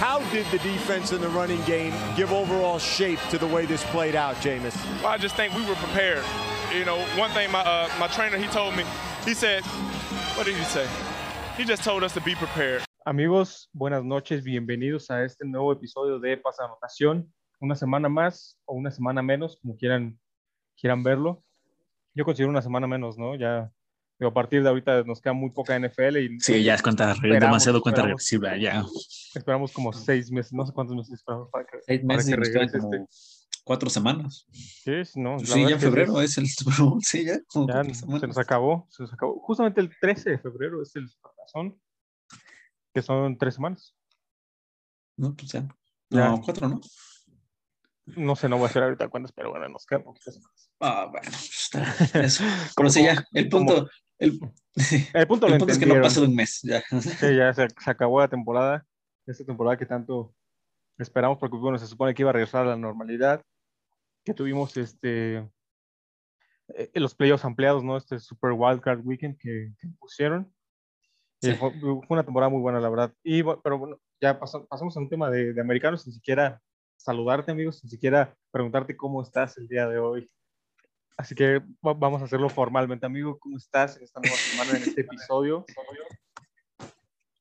How did the defense and the running game give overall shape to the way this played out, Jameis? Well, I just think we were prepared. You know, one thing my uh, my trainer he told me, he said, what did he say? He just told us to be prepared. Amigos, buenas noches, bienvenidos a este nuevo episodio de Pasa Anotación. Una semana más o una semana menos, como quieran, quieran verlo. Yo considero una semana menos, ¿no? Ya digo, a partir de ahorita nos queda muy poca NFL y Sí, ya es cuenta, Esperamos, demasiado cuenta esperamos. reversible, ya. esperamos como seis meses, no sé cuántos meses esperamos para que, Seis para meses que y nos quedan regrese como este. cuatro semanas. Sí, sí, no, Sí, ya en que febrero es el Super Bowl, sí, ya. como Ya se nos acabó, se nos acabó. Justamente el 13 de febrero es el razón, que son tres semanas. No, pues ya. Ya. No, cuatro, ¿no? No sé, no voy a hacer ahorita cuentas, pero bueno, nos quedan poquitas semanas. Ah, bueno, pues está. Eso. Pero sí, ya. El punto, el, El punto el punto es que no pasa de un mes, ya. Sí, ya se, se acabó la temporada, esta temporada que tanto esperamos, porque bueno, se supone que iba a regresar a la normalidad, que tuvimos este eh, los playoffs ampliados, ¿no? Este Super Wildcard Weekend que, que pusieron. Sí. Eh, fue, fue una temporada muy buena, la verdad. Y, pero bueno, ya pasó- pasamos a un tema de, de americanos, sin siquiera saludarte, amigos, sin siquiera preguntarte cómo estás el día de hoy. Así que va- vamos a hacerlo formalmente, amigo. ¿Cómo estás en esta nueva semana, en este episodio?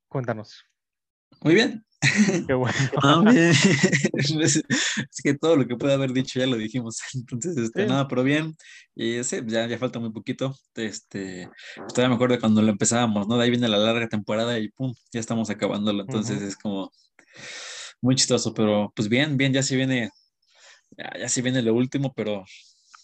Cuéntanos. Muy bien. Qué bueno. Ah, bien. es, que todo lo que puede haber dicho ya lo dijimos. Entonces, este, Sí. nada, pero bien. Y sí, ya, ya falta muy poquito. Este, pues todavía me acuerdo cuando lo empezábamos, ¿no? De ahí viene la larga temporada y pum, ya estamos acabándolo. Entonces Ujú. es como muy chistoso, pero pues bien, bien, ya sí viene, ya, ya sí viene lo último, pero,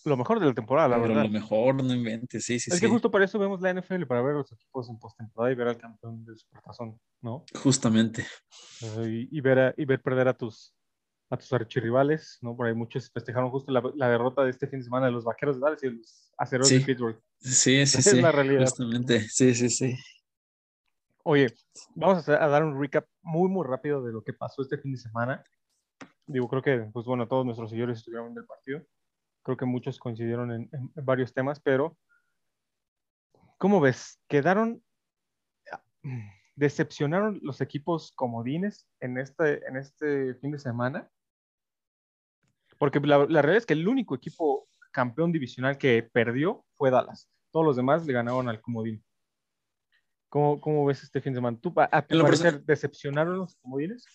Lo mejor de la temporada, la pero verdad. lo mejor, no inventes, sí, sí, es sí. que justo para eso vemos la NFL, para ver los equipos en postemporada y ver al campeón del Supertazón, ¿no? Justamente. Eh, y, y ver a- y ver perder a tus a tus archirrivales, ¿no? Por ahí muchos festejaron justo la, la derrota de este fin de semana de los Vaqueros de Dallas y los Aceros Sí. de Pittsburgh. Sí, sí, Es sí. la realidad. Justamente. Sí, sí, sí. Oye, vamos a dar un recap muy, muy rápido de lo que pasó este fin de semana. Digo, creo que, pues bueno, todos nuestros seguidores estuvieron en el partido. Creo que muchos coincidieron en, en- varios temas, pero ¿cómo ves? Quedaron, decepcionaron los equipos comodines en este, en este fin de semana. Porque la, la realidad es que el único equipo campeón divisional que perdió fue Dallas. Todos los demás le ganaron al comodín. ¿Cómo, cómo ves este fin de semana? ¿Tú, a, a tu parecer, decepcionaron los comodines?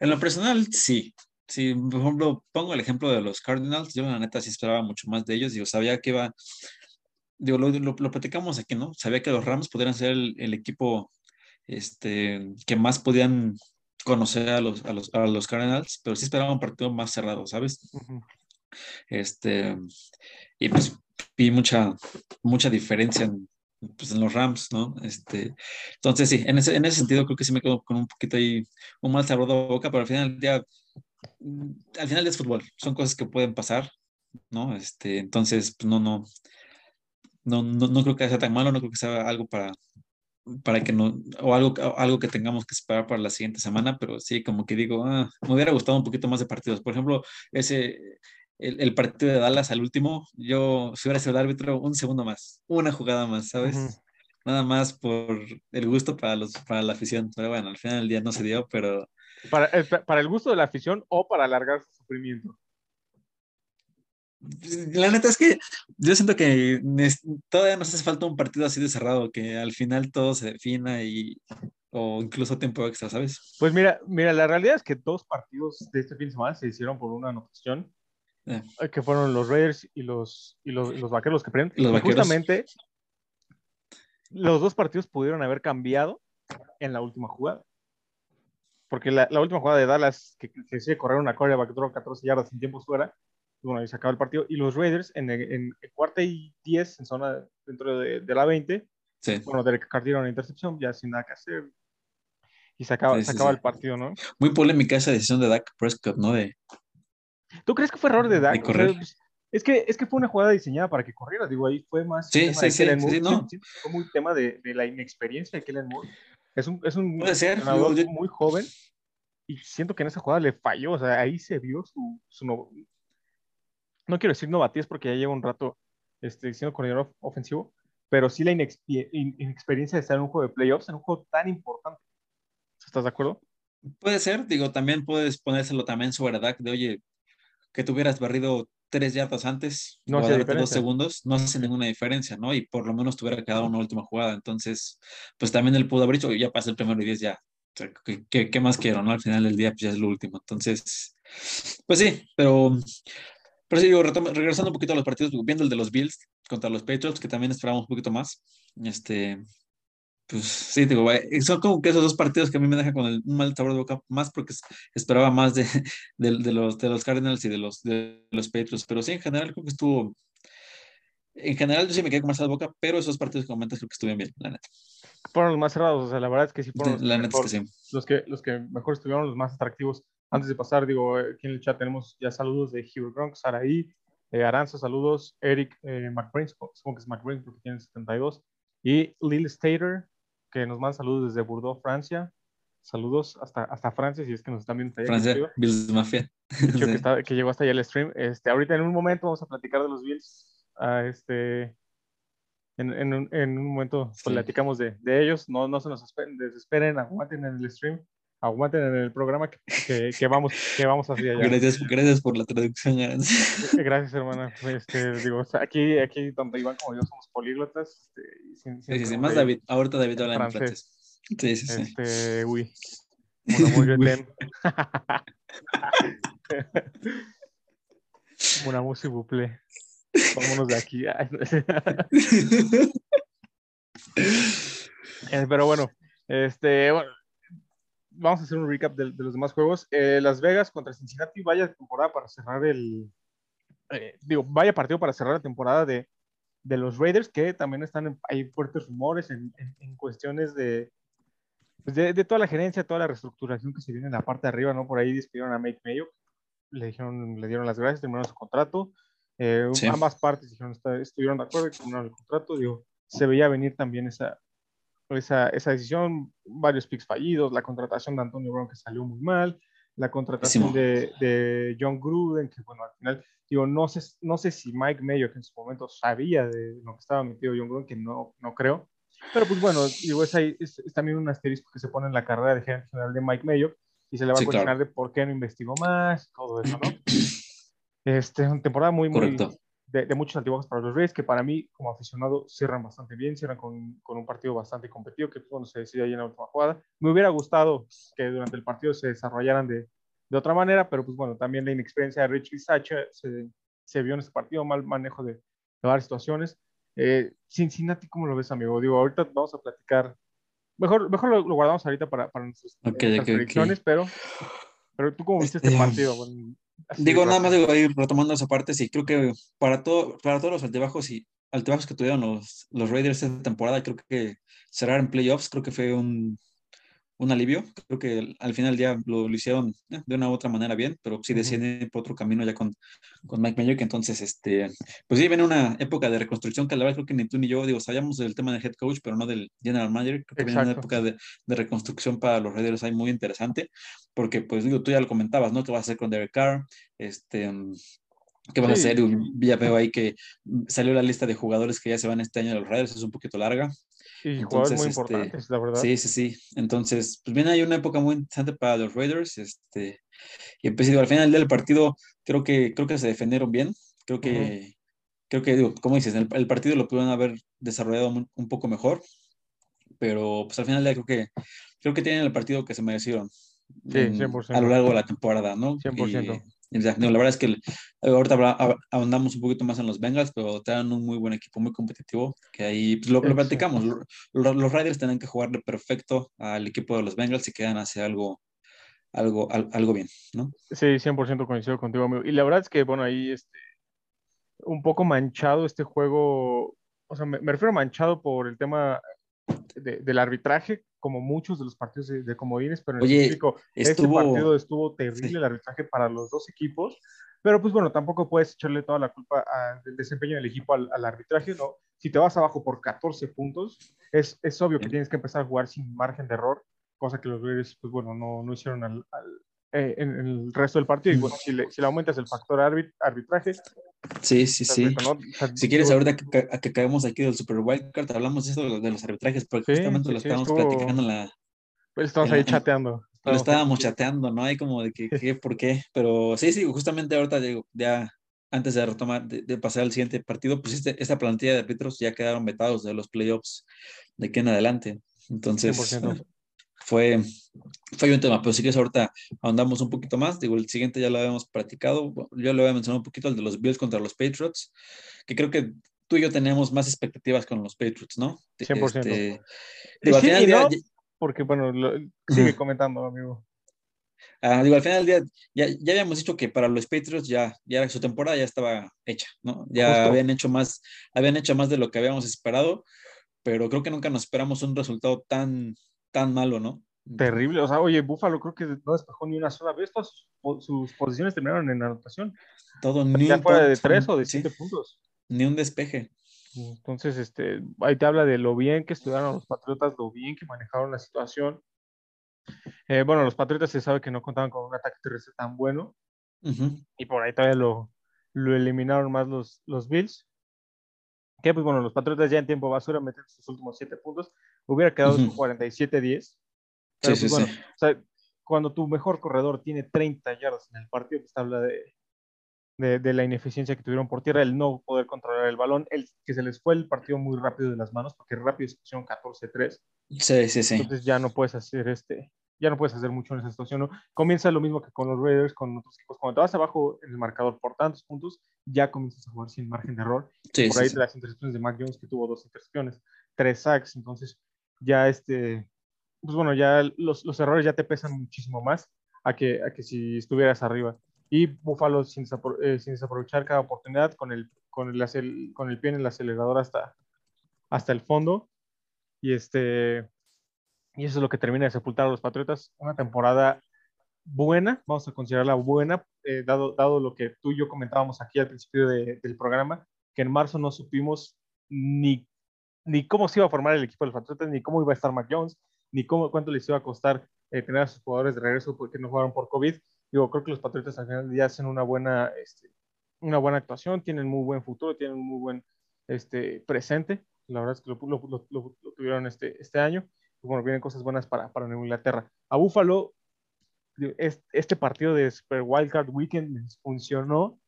En lo personal, sí. Sí, por ejemplo, pongo el ejemplo de los Cardinals. Yo, la neta, sí esperaba mucho más de ellos. Digo, sabía que iba. Digo, lo, lo, lo platicamos aquí, ¿no? Sabía que los Rams podrían ser el, el equipo este, que más podían conocer a los, a, los, a los Cardinals, pero sí esperaba un partido más cerrado, ¿sabes? Ujú. Este, y pues vi mucha, mucha diferencia en, pues, en los Rams, ¿no? Este, entonces sí, en ese, en ese sentido creo que sí me quedo con un poquito ahí, un mal sabor de boca, pero al final del día, al final es fútbol, son cosas que pueden pasar, ¿no? Este, entonces, pues no, no, no, no, no creo que sea tan malo, no creo que sea algo para, para que no, o algo, o algo que tengamos que esperar para la siguiente semana, pero sí, como que digo, ah, me hubiera gustado un poquito más de partidos. Por ejemplo, ese, el, el partido de Dallas al último, yo, si hubiera sido el árbitro, un segundo más, una jugada más, ¿sabes? Ujú. Nada más por el gusto para, los, para la afición. Pero bueno, al final del día no se dio, pero Para, eh, pa- para el gusto de la afición o para alargar su sufrimiento. la neta es que yo siento que todavía nos hace falta un partido así de cerrado, que al final todo se defina y, o incluso tiempo extra, ¿sabes? Pues mira, mira, la realidad es que dos partidos de este fin de semana se hicieron por una anotación, Eh. eh, que fueron los Raiders y los, y los, y los Vaqueros que. Y los Vaqueros. Justamente, los dos partidos pudieron haber cambiado en la última jugada. Porque la, la última jugada de Dallas, que, que decide correr una coreback draw 14 yardas sin tiempos fuera, bueno, ahí se acaba el partido. Y los Raiders en, en, en cuarta y 10, en zona dentro de, de la 20, Sí. bueno, Derek Carr una intercepción, ya sin nada que hacer. Y se acaba, Sí, se sí, acaba el partido, ¿no? Muy polémica esa decisión de Dak Prescott, ¿no? De, ¿Tú crees que fue error de Dak? De O sea, correr. es, que, es que fue una jugada diseñada para que corriera, digo, ahí fue más Sí, sí, sí, sí, no. Sí, fue muy tema de, de la inexperiencia de Kellen Moore. Es un, es un ser, yo- muy joven y siento que en esa jugada le falló, o sea, ahí se vio su, su no, no quiero decir novatez porque ya lleva un rato este, siendo coordinador of- ofensivo, pero sí la inexperiencia de estar en un juego de playoffs, en un juego tan importante. ¿Estás de acuerdo? Puede ser, digo, también puedes ponérselo también sobre Dak de, oye, que tuvieras barrido tres yardas antes, No hace dos segundos, no hace ninguna diferencia, ¿no? Y por lo menos tuviera quedado una última jugada. Entonces, pues también él pudo haber dicho, ya pasé el primero y diez, ya. ¿qué, qué- qué más quiero, no? Al final del día, pues ya es lo último. Entonces, pues sí, pero, pero sí, digo, retoma- regresando un poquito a los partidos, viendo el de los Bills contra los Patriots, que también esperábamos un poquito más. Este, pues sí, digo, son como que esos dos partidos que a mí me dejan con el, un mal sabor de boca, más porque es- esperaba más de, de, de los, de los Cardinals y de los, de los Patriots, pero sí, en general creo que estuvo, en general yo sí me quedé con más de boca, pero esos partidos que comentas creo que estuvieron bien, la neta. Fueron los más cerrados, o sea, la verdad es que sí fueron los, La neta es que mejor, sí. los, que, los que mejor estuvieron, los más atractivos. Antes de pasar, digo, aquí en el chat tenemos ya saludos de Hugh Gronk, Saraí, eh, Aranza, saludos, Eric eh, McBrain, supongo supongo que es McBrain porque tiene 72, y Lil Stater, que nos manda saludos desde Bordeaux, Francia. Saludos hasta, hasta Francia, si es que nos están viendo allá. Francia. Bills Mafia. Que, está- que llegó hasta allá el stream. Este, ahorita en un momento vamos a platicar de los Bills. ah, este, en, en un, en un momento Sí. platicamos de, de ellos. No, no se nos espe- desesperen, aguanten en el stream, aguanten en el programa que, que, que vamos, que vamos hacia allá. Gracias, gracias por la traducción. Aranza. Gracias, hermana. Este, digo, aquí, aquí tanto Iván como yo somos políglotas. Este, y sin- Sí, sí, más David, ahorita David habla en francés. francés. Sí, sí, sí. Este, uy. S'il vous plaît. Vámonos de aquí. Eh, Pero bueno, este, bueno, vamos a hacer un recap de, de los demás juegos. Eh, Las Vegas contra Cincinnati, vaya temporada para cerrar el. eh, digo, vaya partido para cerrar la temporada de, de los Raiders, que también están en, hay fuertes rumores en, en- en cuestiones de, pues, de, de toda la gerencia, toda la reestructuración que se viene en la parte de arriba, ¿no? Por ahí despidieron a Mike Mayo, le dijeron, le dieron las gracias, terminaron su contrato. Eh, Sí. Ambas partes dijeron, está- estuvieron de acuerdo y terminaron el contrato. Digo, se veía venir también esa, esa, esa decisión, varios picks fallidos, la contratación de Antonio Brown que salió muy mal, la contratación de, de John Gruden, que bueno, al final, digo, no sé, no sé si Mike Mayo, que en su momento sabía de lo que estaba metido John Gruden, que no, no creo, pero pues bueno, digo, es, ahí- es, es también un asterisco que se pone en la carrera de general de Mike Mayo y se le va Sí, a cuestionar claro. de por qué no investigó más, todo eso, ¿no? Este, una temporada muy, muy, Correcto. De, de muchos altibajos para los Rays, que para mí, como aficionado, cierran bastante bien, cierran con, con un partido bastante competitivo, que bueno, se decide ahí en la última jugada. Me hubiera gustado que durante el partido se desarrollaran de, de otra manera, pero pues bueno, también la inexperiencia de Rich Sacha se, se vio en este partido, mal manejo de, de varias situaciones. Eh, Cincinnati, ¿cómo lo ves, amigo? Digo, ahorita vamos a platicar, mejor, mejor lo, lo guardamos ahorita para, para nuestras, Ok, nuestras ok, ok. predicciones, pero, pero tú cómo viste este Este, partido? Bueno, así Digo, nada más digo, ahí retomando esa parte, sí, creo que para, todo, para todos los altibajos y altibajos que tuvieron los, los Raiders esta temporada, creo que cerrar en playoffs, creo que fue un, un alivio. Creo que al- al final del día lo, lo hicieron eh, de una u otra manera bien, pero sí deciden ir por otro camino ya con, con Mike Mayock. Entonces, este, pues sí, viene una época de reconstrucción que a la vez creo que ni tú ni yo, digo, sabíamos del tema del head coach, pero no del general manager. Creo que viene una Exacto. época de, de reconstrucción para los Raiders ahí muy interesante, porque pues digo, tú ya lo comentabas, ¿no? ¿Qué va a hacer con Derek Carr? Este, mm, ¿Qué van a Sí. hacer? Ya veo ahí que salió la lista de jugadores que ya se van este año a los Raiders, es un poquito larga. Y jugadores muy este, importantes, la verdad. Sí, sí, sí. Entonces, pues viene ahí una época muy interesante para los Raiders. Este, y pues digo, al final del partido, creo que, creo que se defendieron bien. Creo que, creo que, digo, como dices, el, el partido lo pudieron haber desarrollado un, un poco mejor. Pero pues al final creo que, creo que tienen el partido que se merecieron. Sí, en- 100%. A lo largo de la temporada, ¿no? 100%. Y, la verdad es que el- ahorita ahondamos un poquito más en los Bengals, pero traen un muy buen equipo, muy competitivo, que ahí pues, lo, lo platicamos. Lo- lo- los Riders tienen que jugarle perfecto al equipo de los Bengals y quedan hacer algo, algo, al- algo bien, ¿no? Sí, 100% coincido contigo, amigo. Y la verdad es que, bueno, ahí este, un poco manchado este juego, o sea, me, me refiero a manchado por el tema de- del arbitraje, como muchos de los partidos de, de comodines, pero en Oye, específico, este partido estuvo terrible sí. el arbitraje para los dos equipos, pero pues bueno, tampoco puedes echarle toda la culpa a- del desempeño del equipo al, al arbitraje, ¿no? Si te vas abajo por 14 puntos, es, es obvio que tienes que empezar a jugar sin margen de error, cosa que los Raiders, pues bueno, no, no hicieron al, al- eh, en, en el resto del partido. Y bueno, si le, si le aumentas el factor arbit- arbitraje, Sí, sí, sí. O sea, Si quieres, ahorita que, a que caemos aquí del Super Wildcard, hablamos de eso de los, arbitrajes, porque Sí, justamente sí, lo sí, estábamos estuvo- platicando en la, Pues estamos en ahí chateando. lo estábamos chateando, ¿no? Hay como de que, ¿qué, ¿por qué? Pero sí, sí, justamente ahorita digo, ya antes de retomar, de, pasar al siguiente partido, pues este, esta plantilla de árbitros ya quedaron vetados de los playoffs de aquí en adelante. Entonces, fue, fue un tema, pero sí que ahorita ahondamos un poquito más. Digo, el siguiente ya lo habíamos practicado. Yo lo había mencionado un poquito, el de los Bills contra los Patriots, que creo que tú y yo teníamos más expectativas con los Patriots, ¿no? 100%. Este, digo, al final porque, bueno, sigue comentando, amigo. Ah, digo, al final del día, ya, ya, habíamos dicho que para los Patriots ya, ya su temporada ya estaba hecha, ¿no? Ya habían hecho más, habían hecho más de lo que habíamos esperado, pero creo que nunca nos esperamos un resultado tan, tan malo, ¿no? Terrible, o sea, oye, Buffalo creo que no despejó ni una sola vez, todas sus, posiciones terminaron en anotación. Todo, ni ya fuera de tres o de siete puntos. Ni un despeje. Entonces, este, ahí te habla de lo bien que estudiaron los Patriotas, lo bien que manejaron la situación. Eh, bueno, los Patriotas se sabe que no contaban con un ataque terrestre tan bueno. Y por ahí todavía lo, lo eliminaron más los, los Bills. Que pues bueno, los Patriotas ya en tiempo basura meten sus últimos siete puntos. Hubiera quedado 47-10. Pero pues, bueno, o sea, cuando tu mejor corredor tiene 30 yardas en el partido, pues habla de, de, de, la ineficiencia que tuvieron por tierra, el no poder controlar el balón, el que se les fue el partido muy rápido de las manos, porque rápido se pusieron 14-3. Sí, sí, sí. Entonces ya no puedes hacer este, ya no puedes hacer mucho en esa situación, ¿no? Comienza lo mismo que con los Raiders, con otros equipos. Cuando te vas abajo en el marcador por tantos puntos, ya comienzas a jugar sin margen de error. Sí, por ahí las intercepciones de Mac Jones, que tuvo dos intercepciones, tres sacks, entonces ya este, pues bueno, ya los, los errores ya te pesan muchísimo más a que, a que si estuvieras arriba. Y Buffalo sin, eh, sin desaprovechar cada oportunidad con el, con, el, con el pie en el acelerador hasta, hasta el fondo. Y este y eso es lo que termina de sepultar a los Patriotas. Una temporada buena, vamos a considerarla buena, eh, dado, dado lo que tú y yo comentábamos aquí al principio del programa, que en marzo no supimos ni, ni cómo se iba a formar el equipo de los Patriotas, ni cómo iba a estar Mac Jones, ni cómo, cuánto les iba a costar eh, tener a sus jugadores de regreso porque no jugaron por COVID. Digo, creo que los Patriotas al final del día hacen una buena, este, una buena actuación, tienen muy buen futuro, tienen muy buen este, presente. La verdad es que lo, lo, lo, lo tuvieron este, este año bueno, vienen cosas buenas para, para Nueva Inglaterra. A Buffalo, este partido de Super Wildcard Weekend funcionó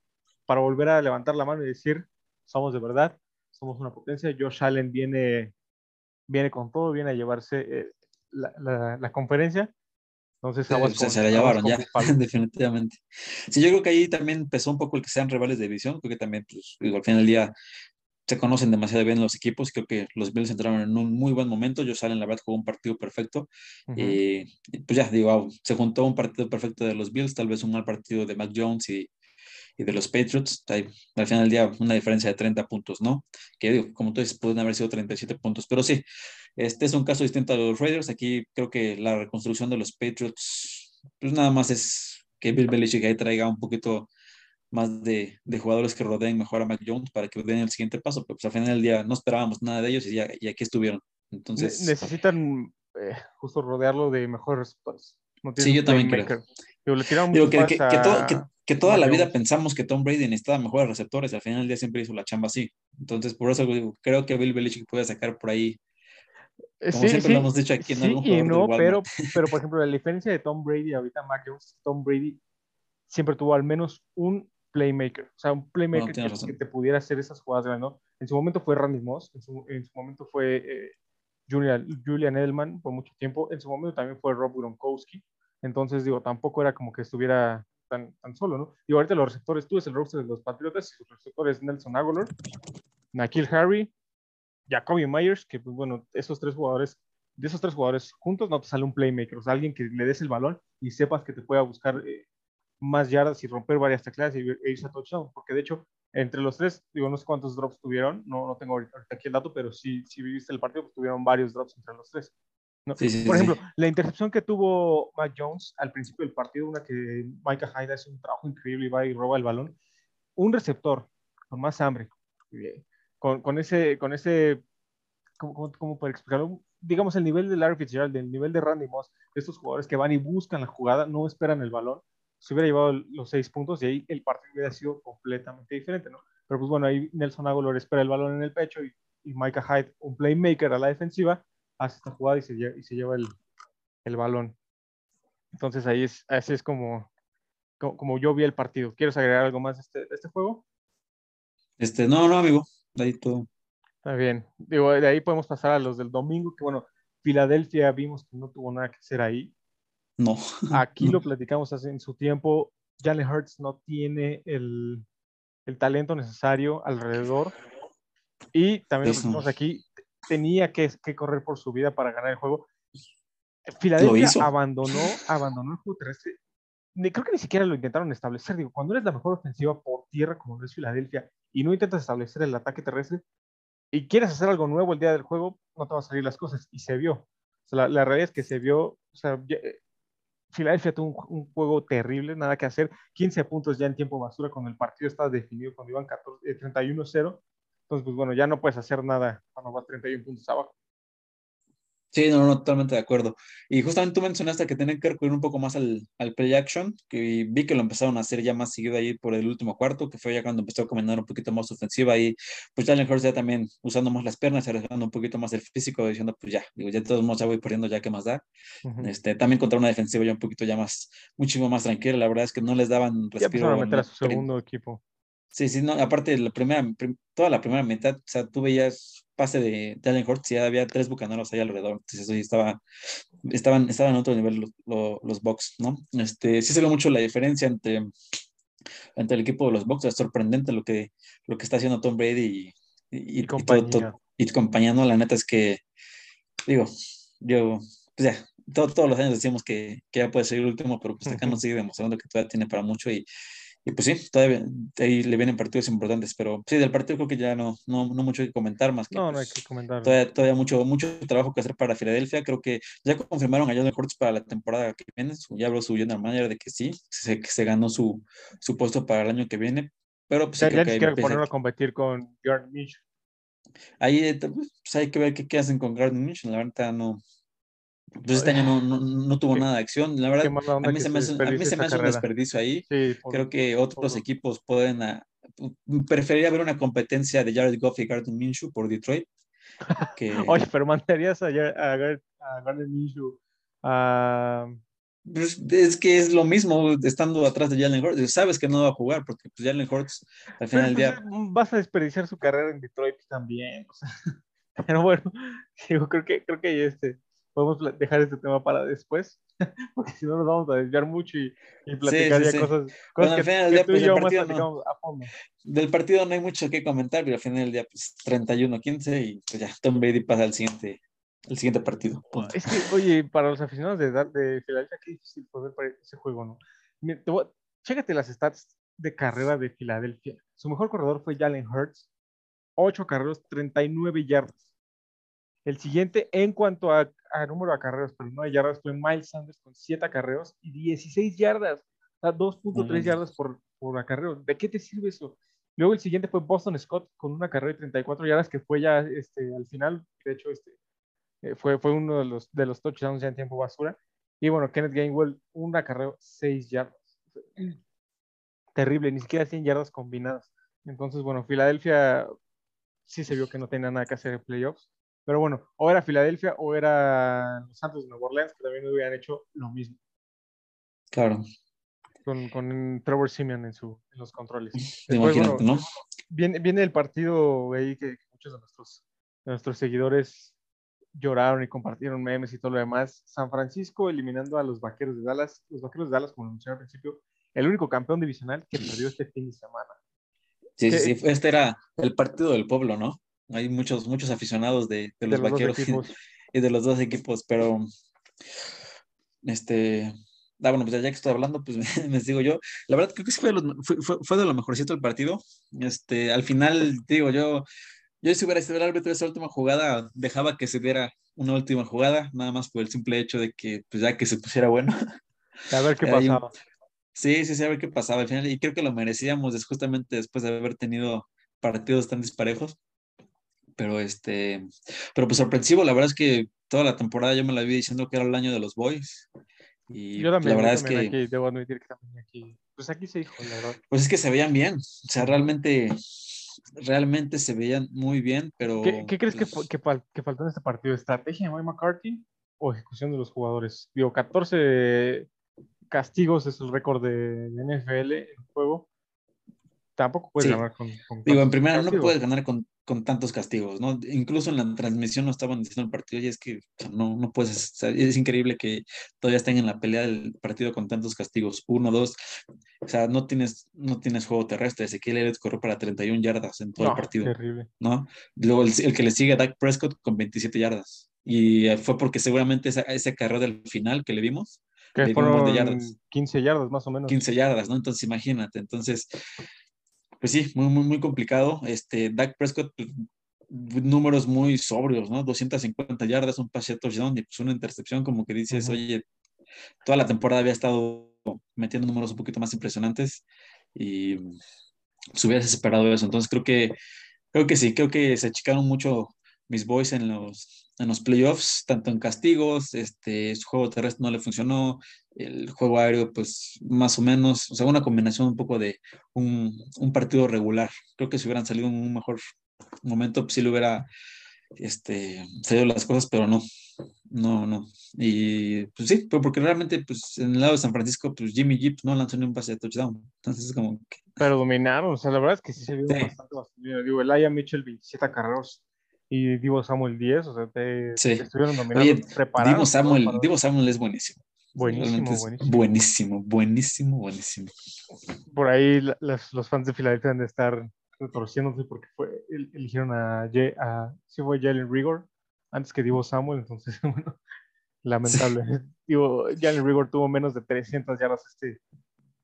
para volver a levantar la mano y decir, somos de verdad, somos una potencia. Josh Allen viene, viene con todo, viene a llevarse eh, la, la, conferencia. Entonces, se la llevaron ya, definitivamente. Sí, yo creo que ahí también empezó un poco el que sean rivales de división, creo que también, pues, al final del día, se conocen demasiado bien los equipos. Creo que los Bills entraron en un muy buen momento. Yo Allen, la verdad, jugó un partido perfecto. y pues ya, digo, se juntó un partido perfecto de los Bills, tal vez un mal partido de Mac Jones y, y de los Patriots. Hay, al final del día, una diferencia de 30 puntos, ¿no? Que digo, como tú dices, pueden haber sido 37 puntos. Pero sí, este es un caso distinto a los Raiders. Aquí creo que la reconstrucción de los Patriots, pues nada más es que Bill Belichick ahí traiga un poquito más de, de, jugadores que rodeen mejor a Mac Jones para que den el siguiente paso, pero pues al final del día no esperábamos nada de ellos y, ya, y aquí estuvieron. Entonces, necesitan eh, justo rodearlo de mejores receptores. sí, yo también creo. Digo, que, que, que, toda la vida pensamos que Tom Brady necesitaba mejores receptores, al final del día siempre hizo la chamba así. Entonces, por eso digo, creo que Bill Belichick puede sacar por ahí eh, como siempre lo hemos dicho aquí en algún y no, pero, pero por ejemplo, la diferencia de Tom Brady ahorita Mac Jones, Tom Brady siempre tuvo al menos un playmaker, o sea, un playmaker que, te pudiera hacer esas jugadas ¿no? En su momento fue Randy Moss, en su, en su momento fue eh, Julian, Julian, Edelman por mucho tiempo, en su momento también fue Rob Gronkowski, entonces digo, tampoco era como que estuviera tan, tan solo, ¿no? Y ahorita los receptores, tú es el roster de los Patriotas, y los receptores Nelson Aguilar, Nakil Harry, Jacoby Myers, que pues bueno, esos tres jugadores, de esos tres jugadores juntos no te sale un playmaker, o sea, alguien que le des el balón y sepas que te pueda buscar eh, más yardas y romper varias teclas y e irse a touchdown, porque de hecho, entre los tres, digo, no sé cuántos drops tuvieron, no, no tengo ahorita aquí el dato, pero sí, si viviste el partido, pues tuvieron varios drops entre los tres. ¿no? Por ejemplo, la intercepción que tuvo Matt Jones al principio del partido, una que Micah Hyde hace un trabajo increíble y va y roba el balón, un receptor con más hambre, con, con ese, con ese, ¿cómo, cómo, para explicarlo? Digamos, el nivel de Larry Fitzgerald, el nivel de Randy Moss, estos jugadores que van y buscan la jugada, no esperan el balón, se hubiera llevado los seis puntos y ahí el partido hubiera sido completamente diferente, ¿no? Pero pues bueno, ahí Nelson Aguilar espera el balón en el pecho y, y Micah Hyde, un playmaker a la defensiva, hace esta jugada y se, y se lleva el, el balón. Entonces ahí es, así es como, como, como yo vi el partido. ¿Quieres agregar algo más de este, de este juego? Este, no, no, amigo. De ahí todo. Está bien. Digo, de ahí podemos pasar a los del domingo, que bueno, Filadelfia vimos que no tuvo nada que hacer ahí. No. Aquí lo platicamos hace en su tiempo. Jalen Hurts no tiene el, el talento necesario alrededor. Y también lo aquí, tenía que, que correr por su vida para ganar el juego. Filadelfia abandonó, abandonó el juego terrestre. Creo que ni siquiera lo intentaron establecer. Digo, cuando eres la mejor ofensiva por tierra como es Filadelfia y no intentas establecer el ataque terrestre y quieres hacer algo nuevo el día del juego, no te van a salir las cosas. Y se vio. O sea, la, la realidad es que se vio. O sea, Filadelfia tuvo un, un juego terrible, nada que hacer. 15 puntos ya en tiempo basura cuando el partido estaba definido, cuando iban 14, eh, 31-0. Entonces, pues bueno, ya no puedes hacer nada cuando vas 31 puntos abajo. Sí, no, no, totalmente de acuerdo. Y justamente tú mencionaste que tenían que recurrir un poco más al, al play action, que vi que lo empezaron a hacer ya más seguido ahí por el último cuarto, que fue ya cuando empezó a combinar un poquito más ofensiva y pues Jalen Hurts ya también usando más las piernas, arriesgando un poquito más el físico, diciendo pues ya, digo, ya de todos modos ya voy perdiendo, ya qué más da. Ujú. Este, también contra una defensiva ya un poquito ya más, muchísimo más tranquila, la verdad es que no les daban Ya respiro. empezaron a meter a su segundo equipo. Sí, sí, no, aparte la primera, prim- toda la primera mitad, o sea, tú veías pase de Jalen Hurts y ya había tres bucaneros ahí alrededor, entonces eso sí estaba, estaban, estaban en otro nivel los, los, los Bucks, ¿no? Este, sí se ve mucho la diferencia entre, entre el equipo de los Bucks, es sorprendente lo que, lo que está haciendo Tom Brady y, y, Y y todo- compañía. todo- y compañía, ¿no? La neta es que, digo, yo, pues ya, todo- todos los años decimos que, que ya puede ser el último, pero pues acá nos sigue demostrando que todavía tiene para mucho y, y pues sí, todavía ahí le vienen partidos importantes, pero sí, del partido creo que ya no, no, no mucho que comentar más que No, no hay pues, que comentar. todavía, todavía mucho, mucho trabajo que hacer para Filadelfia. Creo que ya confirmaron a Jalen Hurts para la temporada que viene. Ya habló su general manager de que sí, se, que se ganó su, su puesto para el año que viene. Pero pues sí Ya, creo ya que empieza- ponerlo a competir con Gardner Minshew. ahí eh, pues, hay que ver qué, qué hacen con Gardner Minshew. La verdad no. Pues este año no, no, no tuvo Qué- nada de acción. La verdad, a mí se me hace, a mí se me hace un desperdicio ahí. Sí, por- Creo que otros por- equipos pueden. ah, preferiría ver una competencia de Jared Goff y Gardner Minshew por Detroit. Que, Oye, pero mandarías a, Gar- a, Gar- a Gardner Minshew a... Pues, es que es lo mismo estando atrás de Jalen Hurts. Sabes que no va a jugar porque pues, Jalen Hurts al final del Pero, día. pues, vas a desperdiciar su carrera en Detroit también. o sea, pero bueno, digo, creo que, creo que este, podemos dejar este tema para después, porque si no nos vamos a desviar mucho y, y platicar sí, ya sí. cosas, cosas Bueno, que, final del que tú pues, y el yo más no- platicamos a fondo. Del partido no hay mucho que comentar, pero al final del día, pues 31-15 y pues ya Tom Brady pasa al siguiente, al siguiente partido. Punto. Es que, oye, para los aficionados de, de Filadelfia, qué difícil ver para ese juego, ¿no? Mira, te voy a- chécate las stats de carrera de Filadelfia. Su mejor corredor fue Jalen Hurts, 8 carreros, 39 yardas. El siguiente, en cuanto a, a número de acarreos, pero no de yardas, fue Miles Sanders con 7 acarreos y 16 yardas. O sea, 2.3 Mm. yardas por, por acarreo. ¿De qué te sirve eso? Luego el siguiente fue Boston Scott con una carrera de 34 yardas que fue ya este, al final, de hecho, este, eh, fue, fue uno de los, de los touchdowns ya en tiempo basura. Y bueno, Kenneth Gainwell, un acarreo, 6 yardas. Terrible, ni siquiera 100 yardas combinadas. Entonces, bueno, Filadelfia sí se vio que no tenía nada que hacer en playoffs. Pero bueno, o era Filadelfia o era los Santos de Nueva Orleans, que también hubieran hecho lo mismo Claro, con, con Trevor Simeon en, su, en los controles. Después, imagínate, bueno, ¿no? viene, viene el partido ahí que, que muchos de nuestros, de nuestros seguidores lloraron y compartieron memes y todo lo demás. San Francisco eliminando a los vaqueros de Dallas. Los vaqueros de Dallas, como lo mencioné al principio, el único campeón divisional que perdió este fin de semana. Sí, que- sí, sí. Este era el partido del pueblo, ¿no? Hay muchos, muchos aficionados de, de los de los dos vaqueros y, y de los dos equipos, pero este. Ah, bueno, pues ya que estoy hablando, pues me digo yo. La verdad, creo que sí fue, de lo- fue, fue- fue de lo mejorcito el partido. Este, al final, digo, yo, yo si hubiera sido el árbitro de esa última jugada, dejaba que se diera una última jugada, nada más por el simple hecho de que, pues ya que se pusiera bueno. A ver qué pasaba. Sí, sí, sí, a ver qué pasaba al final. Y creo que lo merecíamos justamente después de haber tenido partidos tan disparejos. Pero este, pero pues sorpresivo, la verdad es que toda la temporada yo me la vi diciendo que era el año de los boys. Y Yo también, la yo verdad es que, aquí, debo admitir que también aquí, pues aquí se dijo, la verdad. pues es que se veían bien. O sea, realmente, realmente se veían muy bien, pero. ¿Qué, qué crees que, pues, que, fal- que faltó en este partido? ¿Estrategia de Mike McCarthy o ejecución de los jugadores? Digo, 14, castigos es el récord de, NFL en juego. Tampoco puedes Sí. ganar con, con Digo, en primera no puedes ganar con, con tantos castigos, ¿no? Incluso en la transmisión no estaban diciendo el partido y es que no, no puedes, es increíble que todavía estén en la pelea del partido con tantos castigos, uno, dos, o sea, no tienes, no tienes juego terrestre, Ezequiel Elliott corrió para 31 yardas en todo No, el partido, terrible. ¿no? Luego el, el que le sigue a Dak Prescott con 27 yardas y eh, fue porque seguramente esa, ese carrera del final que le vimos, Que fueron yardas. 15 yardas más o menos. 15 yardas, ¿no? Entonces imagínate, entonces, pues sí, muy, muy, muy complicado. Este, Dak Prescott, pues, números muy sobrios, ¿no? 250 yardas, un pase de touchdown y pues una intercepción, como que dices, Ujú. oye, toda la temporada había estado metiendo números un poquito más impresionantes y pues hubieras esperado eso. Entonces creo que, creo que sí, creo que se achicaron mucho mis boys en los, en los playoffs, tanto en castigos, este, su juego terrestre no le funcionó, el juego aéreo, pues más o menos, o sea, una combinación un poco de un, un partido regular. Creo que si hubieran salido en un mejor momento, pues sí le hubiera este, salido las cosas, pero no, no, no. Y pues sí, pero porque realmente, pues en el lado de San Francisco, pues Jimmy Jeep no lanzó ni un pase de touchdown. Entonces es como que, Pero dominaron, o sea, la verdad es que sí se vio Sí. bastante, bastante bien. Digo, Elijah Mitchell 27 carreros y Divo Samuel 10, o sea, te, Sí. te estuvieron dominando, Oye. Divo. Samuel, Divo Samuel es buenísimo. Buenísimo, buenísimo. buenísimo, buenísimo, buenísimo. Por ahí la- las- los fans de Filadelfia han de estar retorciéndose porque fue, el- eligieron a, Ye- a sí fue Jalen Rigor antes que Divo Samuel, entonces, bueno, lamentable. Digo, Jalen Rigor tuvo menos de 300 yardas este,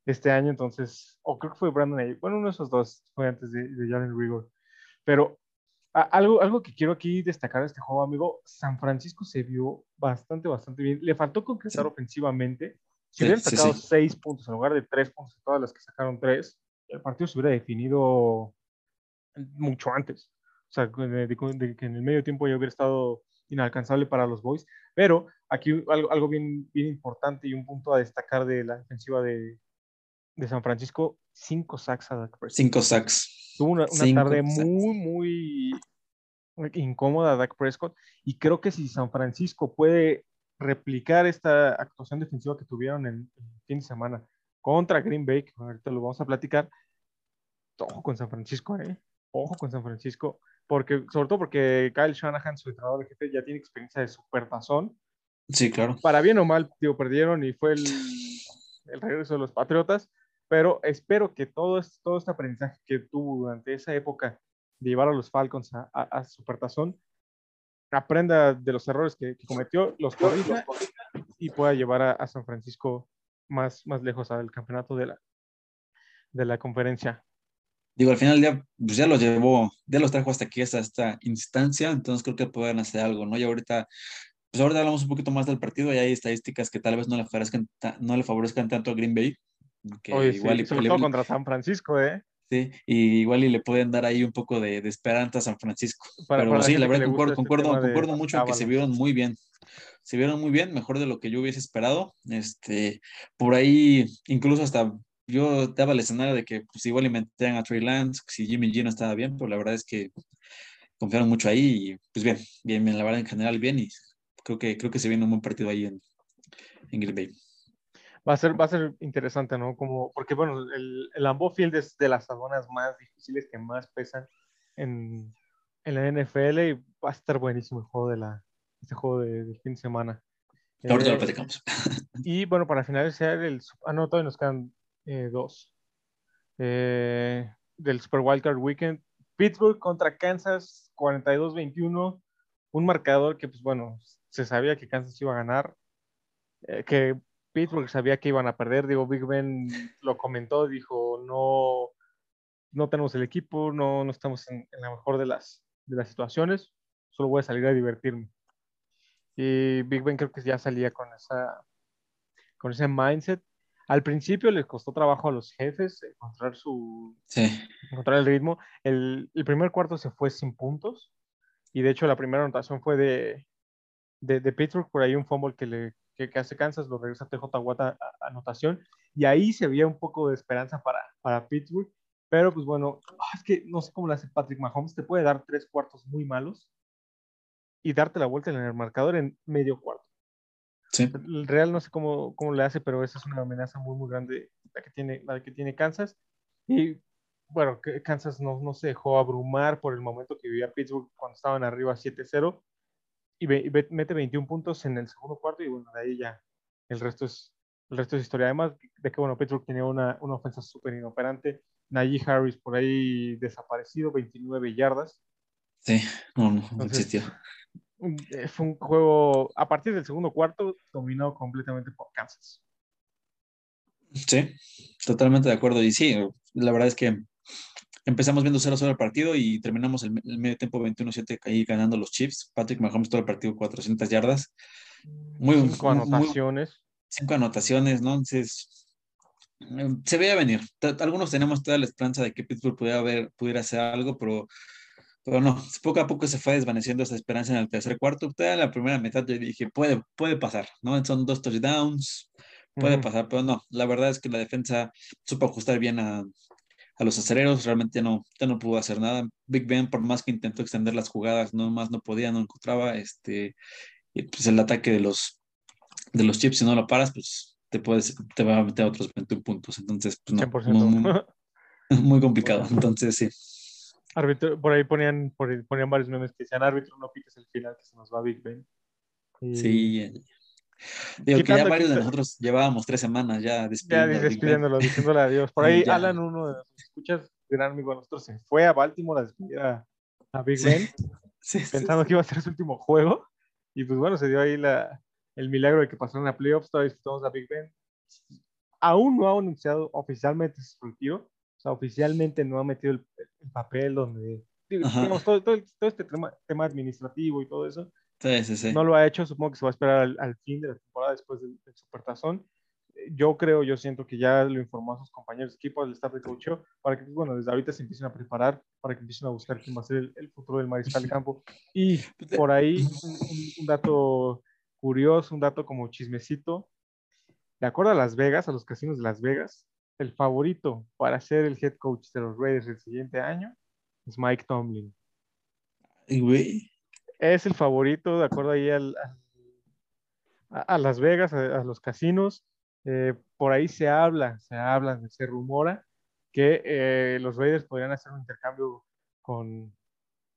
este año, entonces, o creo que fue Brandon Ayuk. Bueno, uno de esos dos fue antes de, de Jalen Rigor. Pero algo, algo que quiero aquí destacar de este juego, amigo, San Francisco se vio bastante, bastante bien. Le faltó concretar Sí. ofensivamente. Si Sí, hubieran sacado sí. seis puntos en lugar de tres puntos, todas las que sacaron tres, el partido se hubiera definido mucho antes. O sea, de, de- de que en el medio tiempo ya hubiera estado inalcanzable para los Boys. Pero aquí algo, algo bien, bien importante y un punto a destacar de la defensiva de, de San Francisco, cinco sacks a Dak Prescott. Cinco sacks. Tuvo una, una tarde sacks. muy, muy incómoda Dak Prescott. Y creo que si San Francisco puede replicar esta actuación defensiva que tuvieron en el fin de semana contra Green Bay, que ahorita lo vamos a platicar, ojo con San Francisco, ¿eh? Ojo con San Francisco, porque, sobre todo porque Kyle Shanahan, su entrenador de jefe, ya tiene experiencia de supertazón. Sí, claro. Para bien o mal, digo, perdieron y fue el, el regreso de los Patriotas, pero espero que todo, es- todo este aprendizaje que tuvo durante esa época de llevar a los Falcons a, a, a Supertazón, aprenda de los errores que, que cometió, los corrija y pueda llevar a, a San Francisco más, más lejos al campeonato de la, de la conferencia. Digo, al final ya, pues ya los llevó, ya los trajo hasta aquí, hasta esta instancia, entonces creo que pueden hacer algo, ¿no? Y ahorita, pues ahorita hablamos un poquito más del partido y hay estadísticas que tal vez no le favorezcan, no le favorezcan tanto a Green Bay, que Oye, sí, igual, y, sobre le- todo contra San Francisco, ¿eh? sí, y igual y le pueden dar ahí un poco de, de esperanza a San Francisco. Para- Pero para sí, la verdad concuerdo, este concuerdo, mucho en que se vieron muy bien. Se vieron muy bien, mejor de lo que yo hubiese esperado. Este, por ahí, incluso hasta yo daba el escenario de que pues, igual inventaran a Trey Lance, si Jimmy G no estaba bien, pero la verdad es que confiaron mucho ahí y pues bien, bien, bien, la verdad en general bien y creo que, creo que se viene un buen partido ahí en, en Green Bay. Va a ser, va a ser interesante, ¿no? Como, porque bueno, el, el Lambeau Field es de las zonas más difíciles que más pesan en, en la NFL y va a estar buenísimo el juego de la, este juego de, del fin de semana. Ahorita Eh, lo platicamos. y bueno, para finalizar, el, ah, no, todavía nos quedan eh, dos. Eh, del Super Wildcard Weekend, Pittsburgh contra Kansas, 42-21, un marcador que, pues bueno, se sabía que Kansas iba a ganar, eh, que Pittsburgh sabía que iban a perder, digo, Big Ben lo comentó, dijo, no, no tenemos el equipo, no, no estamos en, en la mejor de las, de las situaciones, solo voy a salir a divertirme. Y Big Ben creo que ya salía con esa con ese mindset. Al principio les costó trabajo a los jefes encontrar su Sí, encontrar el ritmo. El, el primer cuarto se fue sin puntos y de hecho la primera anotación fue de, de, de Pittsburgh, por ahí un fumble que, le, que, que hace Kansas, lo regresa TJ Watt a, a anotación y ahí se veía un poco de esperanza para, para Pittsburgh, pero pues bueno, ah, es que no sé cómo lo hace Patrick Mahomes, te puede dar tres cuartos muy malos y darte la vuelta en el marcador en medio cuarto. Sí. El Real no sé cómo, cómo le hace, pero esa es una amenaza muy, muy grande la que tiene, la que tiene Kansas. Y bueno, Kansas no, no se dejó abrumar por el momento que vivía Pittsburgh cuando estaban arriba 7-0 y, ve- y ve- mete 21 puntos en el segundo cuarto y bueno, de ahí ya el resto es, el resto es historia. Además de que bueno, Pittsburgh tenía una, una ofensa súper inoperante. Najee Harris por ahí desaparecido, 29 yardas. Sí, no, no, no existió. Eh, Fue un juego, a partir del segundo cuarto, dominado completamente por Kansas. Sí, totalmente de acuerdo. Y sí, la verdad es que empezamos viendo 0-0 el partido y terminamos el, el medio tiempo 21-7 ahí ganando los Chiefs. Patrick Mahomes todo el partido 400 yardas. Muy, Cinco muy- anotaciones. cinco anotaciones, ¿no? Entonces, eh, se veía venir. Algunos teníamos toda la esperanza de que Pittsburgh pudiera, haber, pudiera hacer algo, pero, pero no. Poco a poco se fue desvaneciendo esa esperanza en el tercer cuarto. Toda en la primera mitad yo dije, puede, puede pasar, ¿no? Son dos touchdowns, puede Ujú. pasar, pero no. La verdad es que la defensa supo ajustar bien a, a los acereros, realmente no, ya no pudo hacer nada. Big Ben, por más que intentó extender las jugadas, no más no podía, no encontraba. Este, pues el ataque de los, de los chips, si no lo paras, pues te puedes, te va a meter otros 21 puntos. Entonces, pues no, 100%. muy, muy- muy complicado. Entonces, sí. Árbitro, por ahí ponían, por ahí ponían varios memes que decían, árbitro, no piques el final, que se nos va Big Ben. Y Sí. Digo que ya varios de quita- nosotros llevábamos tres semanas ya Ya despidiendo. a Big Ben. despidiéndolo, diciéndole adiós. Por ahí Ya. Alan, uno de nuestros escuchas, gran amigo de nosotros, se fue a Baltimore a despedir a, a Big Sí. Ben, Sí, sí, pensando que iba a ser su último juego. Y pues bueno, se dio ahí la, el milagro de que pasaron a playoffs, todavía disfrutamos a Big Ben. Aún no ha anunciado oficialmente su retiro, o sea, oficialmente no ha metido el, el papel donde, digamos, todo, todo, todo este tema, tema administrativo y todo eso, sí, sí, sí. no lo ha hecho, supongo que se va a esperar al, al fin de la temporada después del, del Supertazón. Eh, Yo creo, yo siento que ya lo informó a sus compañeros de equipo, al staff de coaching, para que, bueno, desde ahorita se empiecen a preparar, para que empiecen a buscar quién va a ser el, el futuro del mariscal de campo. Y por ahí, un, un- dato curioso, un dato como chismecito, de acuerdo a Las Vegas, a los casinos de Las Vegas, el favorito para ser el head coach de los Raiders el siguiente año es Mike Tomlin güey. Es el favorito, de acuerdo ahí al, a, a Las Vegas, a, a los casinos. Eh, por ahí se habla, se habla, se rumora que eh, los Raiders podrían hacer un intercambio con,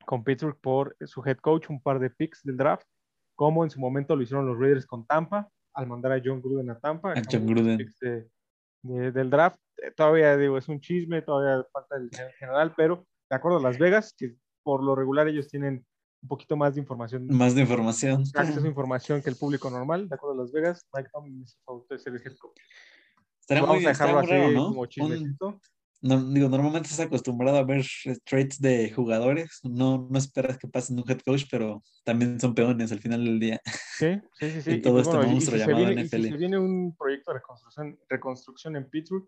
con Pittsburgh por su head coach, un par de picks del draft, como en su momento lo hicieron los Raiders con Tampa, al mandar a John Gruden a Tampa. A John Gruden. picks de- de- del draft. Eh, todavía digo, es un chisme, todavía falta el gen- general, pero de acuerdo a Las Vegas, que por lo regular ellos tienen un poquito más de información, Más de información. acceso a información que el público normal, de acuerdo a Las Vegas, Mike Tomlin es el favorito de ser el head coach. Estaría Vamos muy, a dejarlo así raro, ¿no? como Un- no, digo, normalmente estás acostumbrado a ver trades de jugadores. No, no esperas que pasen un head coach, pero también son peones al final del día. Sí, sí, sí. sí. Y todo este y monstruo si se llamado viene, y si NFL. se viene un proyecto de reconstrucción, reconstrucción en Pittsburgh,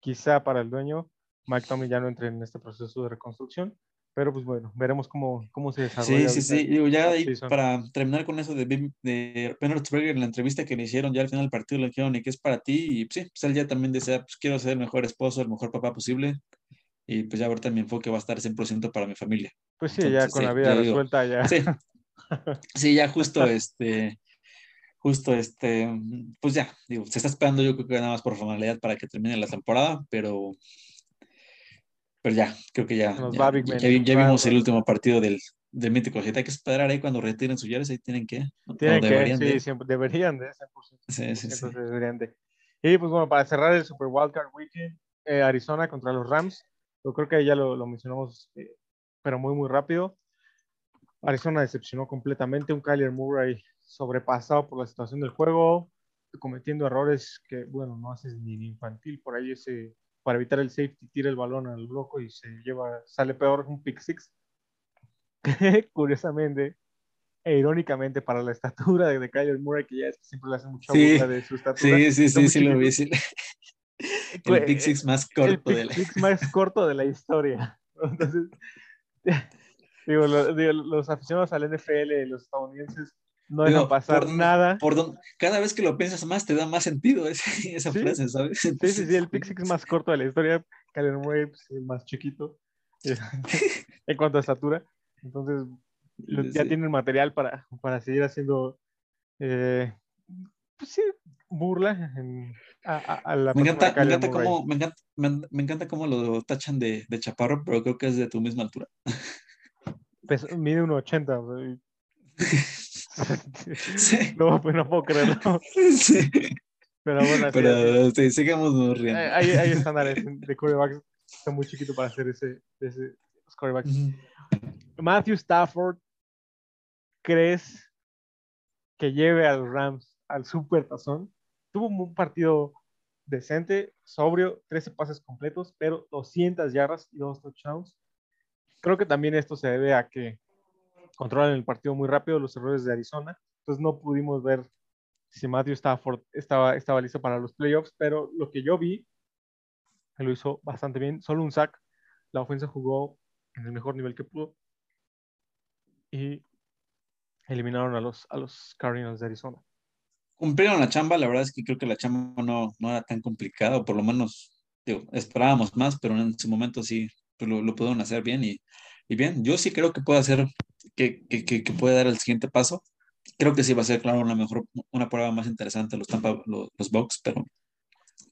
quizá para el dueño, Mike Tomlin ya no entre en este proceso de reconstrucción, pero pues bueno, veremos cómo, cómo se desarrolla. Sí, sí, sí. Digo, ya ahí, para terminar con eso de, de Ben Roethlisberger, en la entrevista que le hicieron ya al final del partido, le dijeron, ¿y qué es para ti? Y sí, pues él ya también decía, pues quiero ser el mejor esposo, el mejor papá posible. Y pues ya ahorita mi enfoque va a estar 100% para mi familia. Pues sí, ya entonces, con la sí, vida ya digo, resuelta ya. Sí, sí, ya justo este, justo este, pues ya, digo, se está esperando yo creo que nada más por formalidad para que termine la temporada, pero, pero ya, creo que ya, ya, vimos el último partido del, del mítico. Hay que esperar ahí cuando retiren su jersey, tienen que, Tienen que, deberían sí, de. siempre, deberían de, 100%. Sí, sí, 100% sí. deberían de. Y pues bueno, para cerrar el Super Wildcard Weekend, eh, Arizona contra los Rams, yo creo que ya lo, lo mencionamos, eh, pero muy, muy rápido. Arizona decepcionó completamente, un Kyler Murray sobrepasado por la situación del juego, cometiendo errores que, bueno, no haces ni infantil, por ahí ese, para evitar el safety, tira el balón al bloco y se lleva, sale peor un pick six. Curiosamente, e irónicamente para la estatura de, Kyler Murray, que ya es que siempre le hacen mucha Sí, burla de su estatura. Sí, sí, sí, sí lo vi. sí. El Big Six más el corto pick de la. six más corto de la historia. Entonces, digo, lo- digo, los aficionados al NFL, los estadounidenses, no Digo, dejan pasar por- nada. Por don- cada vez que lo piensas más, te da más sentido esa Sí. frase, ¿sabes? Sí, sí, sí, el pick six más corto de la historia. Kyler Murray, pues, el más chiquito en cuanto a estatura. Entonces, ya Sí. tienen material para, para seguir haciendo, eh, pues sí, burla en- a, a- a la Me encanta, me encanta cómo, me encanta, me, encanta cómo lo tachan de, de chaparro, pero creo que es de tu misma altura. Pes- mide 1.80. güey. Sí. no, pues no puedo creerlo. Sí. Pero bueno, Pero sí, sigamos riendo. hay, hay- estándares de quarterbacks está muy chiquito para hacer ese, ese. Matthew Stafford, ¿crees que lleve a los Rams al super tazón? Tuvo un partido decente, sobrio, 13 pases completos, pero 200 yardas y dos touchdowns. Creo que también esto se debe a que controlan el partido muy rápido, los errores de Arizona. Entonces no pudimos ver si Matthew Stafford estaba, estaba listo para los playoffs, pero lo que yo vi, lo hizo bastante bien. Solo un sack. La ofensa jugó en el mejor nivel que pudo. Y eliminaron a los, a los Cardinals de Arizona. Cumplieron la chamba, la verdad es que creo que la chamba no, no era tan complicada, por lo menos esperábamos más, pero en su momento sí pues, lo, lo pudieron hacer bien y, y bien. Yo sí creo que puede hacer, que, que, que, puede dar el siguiente paso. Creo que sí va a ser, claro, una mejor, una prueba más interesante los Tampa, los, los Bucks, pero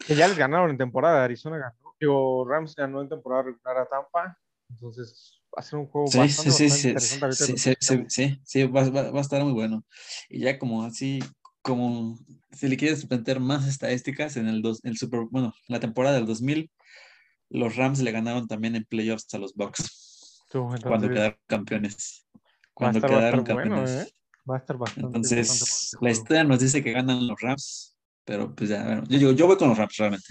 Que ya les ganaron en temporada. Arizona ganó. Digo, Rams ganó en temporada regular a Tampa. Entonces va a ser un juego Sí, bastante, sí, sí, bastante sí, sí, sí, sí, sí, va, va- va a estar muy bueno. Y ya como así, como si le quieres plantear más estadísticas en el, dos, el Super, bueno, la temporada del 2000, los Rams le ganaron también en playoffs a los Bucks Tú, cuando entonces, quedaron campeones. Va a Cuando estar, va a quedaron estar bueno, campeones. ¿eh? Va a estar bastante, Entonces, bastante bueno este la historia nos dice que ganan los Rams, pero pues ya, bueno, yo, digo, yo voy con los Rams realmente.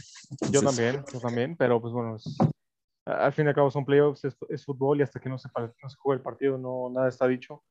Yo Entonces, también, yo también, pero pues bueno, es- al fin y al cabo son playoffs, es, es fútbol y hasta que no se, no se juegue el partido no nada está dicho.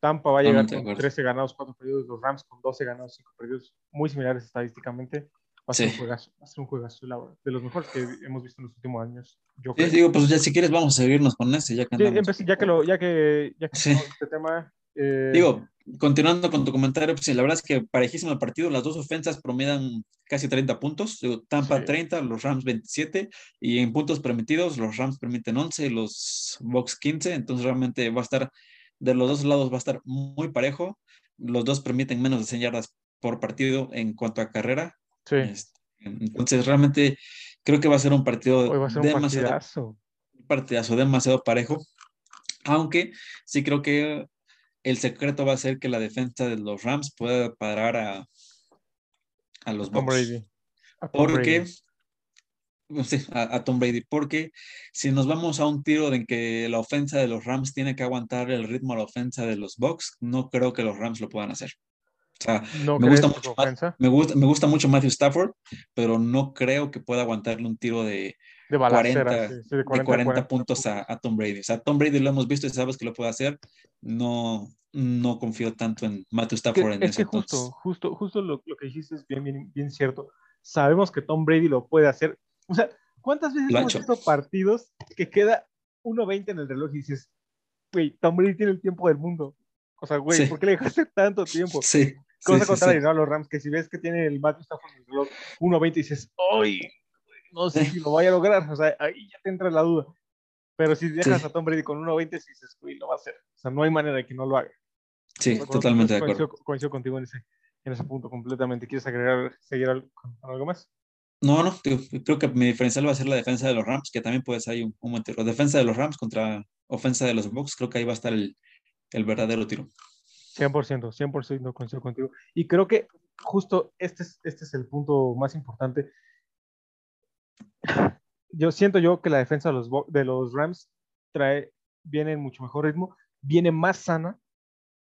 Tampa va a llegar con acuerdo. 13 ganados, 4 perdidos, los Rams con 12 ganados, 5 perdidos, muy similares estadísticamente. Va a ser Sí. un juegazo, va a ser un juegazo, la verdad, de los mejores que hemos visto en los últimos años. Yo Sí, digo, pues ya si quieres vamos a seguirnos con ese, ya que Sí, empecé- ya que lo, ya que, ya que este tema, eh, Digo, continuando con tu comentario, pues la verdad es que parejísimo el partido, las dos ofensas promedian casi 30 puntos, digo, Tampa Sí. 30, los Rams 27, y en puntos permitidos, los Rams permiten 11 y los Bucks 15, entonces realmente va a estar, de los dos lados va a estar muy parejo, los dos permiten menos de 100 yardas por partido en cuanto a carrera, sí, este, entonces realmente creo que va a ser un partido hoy va a ser un demasiado partidazo. un partidazo demasiado parejo, aunque sí creo que el secreto va a ser que la defensa de los Rams pueda parar a, a los Tom Bucks. Brady. A Tom Porque, Brady. sí, a, a Tom Brady, porque si nos vamos a un tiro de que la ofensa de los Rams tiene que aguantar el ritmo a la ofensa de los Bucks, no creo que los Rams lo puedan hacer. O sea, ¿No me gusta mucho me gusta, me gusta mucho Matthew Stafford, pero no creo que pueda aguantarle un tiro de, De balacera, 40, sí, sí, de de 40, 40, puntos a, a Tom Brady. O sea, Tom Brady lo hemos visto y sabes que lo puede hacer. No, no confío tanto en Matthew Que- Stafford en es eso. que justo, entonces. justo, justo lo, lo que dijiste es bien, bien, bien cierto. Sabemos que Tom Brady lo puede hacer. O sea, ¿cuántas veces Lo hemos hecho. visto partidos que queda 1.20 en el reloj y dices, güey, Tom Brady tiene el tiempo del mundo? O sea, güey, Sí. ¿por qué le dejaste tanto tiempo? Sí. Cosa sí, contraria, sí. ¿no? A los Rams, que si ves que tiene el Matthew Stafford en el reloj 1.20 y dices, ¡ay! No sé Sí. si lo vaya a lograr. O sea, ahí ya te entra la duda. Pero si dejas a Tom Brady con 1.20, si dices, güey, lo va a hacer. O sea, no hay manera de que no lo haga. Sí, Bueno, totalmente de coincido, acuerdo. coincido contigo en ese, en ese punto completamente. ¿Quieres agregar, seguir con, algo más? No, no, creo que mi diferencial va a ser la defensa de los Rams, que también puede ser ahí un, un buen tiro. Defensa de los Rams contra ofensa de los Bucks, creo que ahí va a estar el, el verdadero tiro. 100%, 100% coincido contigo. Y creo que justo este es, este es el punto más importante. Yo siento yo que la defensa de los, de los Rams trae, viene en mucho mejor ritmo, viene más sana,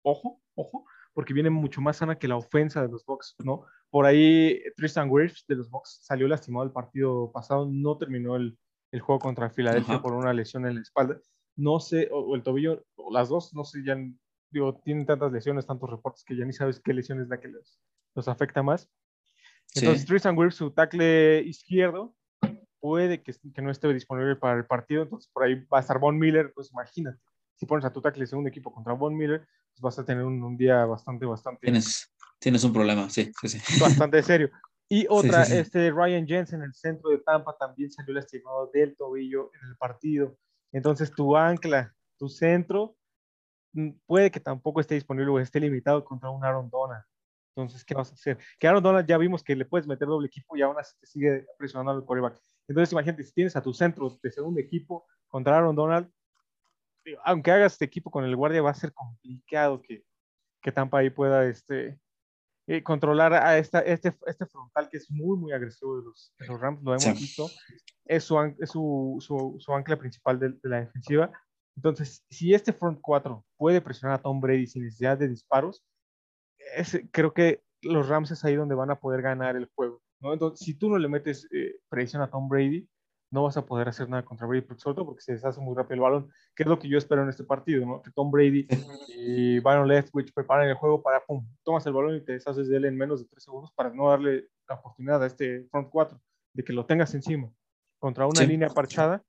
ojo, ojo, porque viene mucho más sana que la ofensa de los Bucks, ¿no? Por ahí Tristan Wirfs de los Bucks salió lastimado el partido pasado, no terminó el, el juego contra Filadelfia Ajá. por una lesión en la espalda. No sé, o, o el tobillo, o las dos, no sé, ya digo, tienen tantas lesiones, tantos reportes que ya ni sabes qué lesión es la que los, los afecta más. Entonces, Sí. Tristan Wirfs, su tackle izquierdo, puede que, que no esté disponible para el partido, entonces por ahí va a estar Von Miller, pues imagínate, si pones a tu tackle segundo equipo contra Von Miller, pues vas a tener un, un día bastante, bastante, Tienes, tienes un problema, sí, sí, sí. bastante serio. Y otra, sí. este Ryan Jensen, el centro de Tampa, también salió lastimado del tobillo en el partido. Entonces, tu ancla, tu centro, mm, puede que tampoco esté disponible o esté limitado contra un Aaron Donald. Entonces, ¿qué vas a hacer? Que Aaron Donald ya vimos que le puedes meter doble equipo y aún así te sigue presionando al quarterback. Entonces, imagínate, si tienes a tu centro de segundo equipo contra Aaron Donald, aunque hagas este equipo con el guardia, va a ser complicado que, que Tampa ahí pueda este, eh, controlar a esta, este, este frontal que es muy, muy agresivo de los, de los Rams, lo hemos visto. Es, su, es su, su, su ancla principal de, de, la defensiva. Entonces, si este front 4 puede presionar a Tom Brady sin necesidad de disparos, es, creo que los Rams es ahí donde van a poder ganar el juego. ¿no? Entonces, si tú no le metes eh, presión a Tom Brady, no vas a poder hacer nada contra Brady, sobre todo porque se deshace muy rápido el balón, que es lo que yo espero en este partido, ¿no? Que Tom Brady y Byron Leftwich preparen el juego para, pum, tomas el balón y te deshaces de él en menos de tres segundos para no darle la oportunidad a este front 4 de que lo tengas encima contra una sí. línea parchada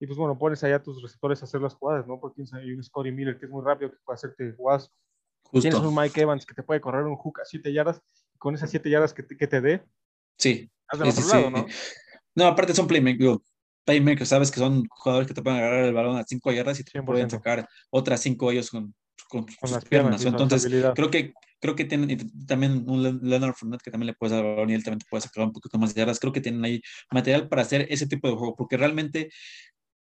y pues bueno, pones allá a tus receptores a hacer las jugadas, ¿no? Porque hay un Scotty Miller que es muy rápido, que puede hacerte jugadas. Justo. Tienes un Mike Evans que te puede correr un hook a 7 yardas, con esas 7 yardas que te, que te dé, sí. haz del otro sí, lado, ¿no? No, aparte son playmakers, playmakers, sabes que son jugadores que te pueden agarrar el balón a 5 yardas y te 100%. pueden sacar otras 5 ellos con, con, Con sus las piernas. piernas Entonces, creo que creo que tienen y también un Le- Leonard Fournette que también le puedes dar el balón y él también te puede sacar un poquito más de yardas. Creo que tienen ahí material para hacer ese tipo de juego, porque realmente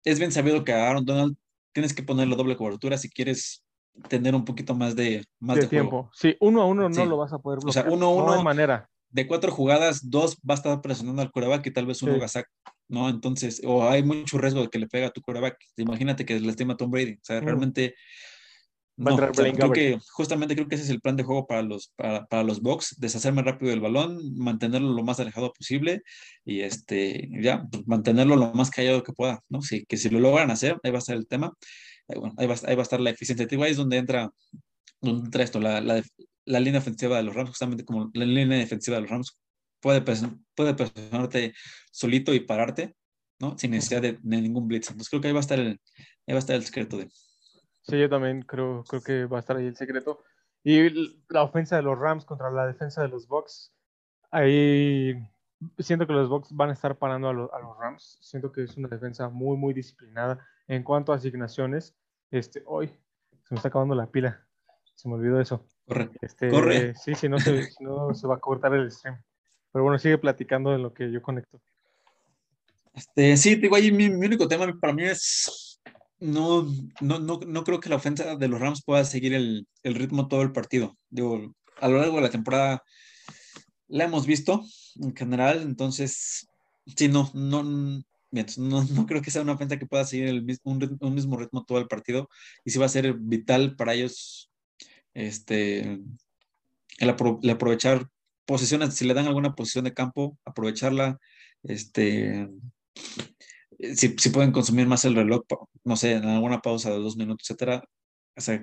es bien sabido que a Aaron Donald tienes que ponerle doble cobertura si quieres tener un poquito más de más de de, juego. tiempo. Sí, uno a uno no Sí. lo vas a poder O sea, bloquear. uno a No uno- hay manera. De cuatro jugadas, dos va a estar presionando al coreback y tal vez uno Sí. haga sack, ¿no? Entonces, o hay mucho riesgo de que le pega a tu coreback. Imagínate que le estima a Tom Brady. O sea, Mm. realmente. No, o sea, creo que justamente creo que ese es el plan de juego para los, para, para los Bucks, deshacerme rápido del balón, mantenerlo lo más alejado posible y este, ya, pues, mantenerlo lo más callado que pueda, ¿no? Sí, que si lo logran hacer, ahí va a estar el tema, ahí, bueno, ahí, va, ahí va a estar la eficiencia. Ahí es donde entra, donde entra esto, la, la, la línea ofensiva de los Rams, justamente como la línea defensiva de los Rams puede, puede presionarte solito y pararte, ¿no? Sin necesidad de, de ningún blitz. Entonces creo que ahí va a estar el, ahí va a estar el secreto de, Sí, yo también creo, creo que va a estar ahí el secreto. Y la ofensa de los Rams contra la defensa de los Bucks, ahí siento que los Bucks van a estar parando a, lo- a los Rams. Siento que es una defensa muy, muy disciplinada en cuanto a asignaciones. Este, hoy se me está acabando la pila. Se me olvidó eso. Corre. Este, Corre. Sí, si no, se, si no se va a cortar el stream. Pero bueno, sigue platicando de lo que yo conecto. Este, sí, digo, ahí mi, mi único tema para mí es, no, no, no, no creo que la ofensa de los Rams pueda seguir el, el ritmo todo el partido. Digo, a lo largo de la temporada la hemos visto en general, entonces, sí, no, no, no, no creo que sea una ofensa que pueda seguir el mismo, un, un mismo ritmo todo el partido y sí va a ser vital para ellos este, el, apro- el aprovechar posiciones, si le dan alguna posición de campo, aprovecharla, este, si, si pueden consumir más el reloj, no sé, en alguna pausa de dos minutos, etcétera,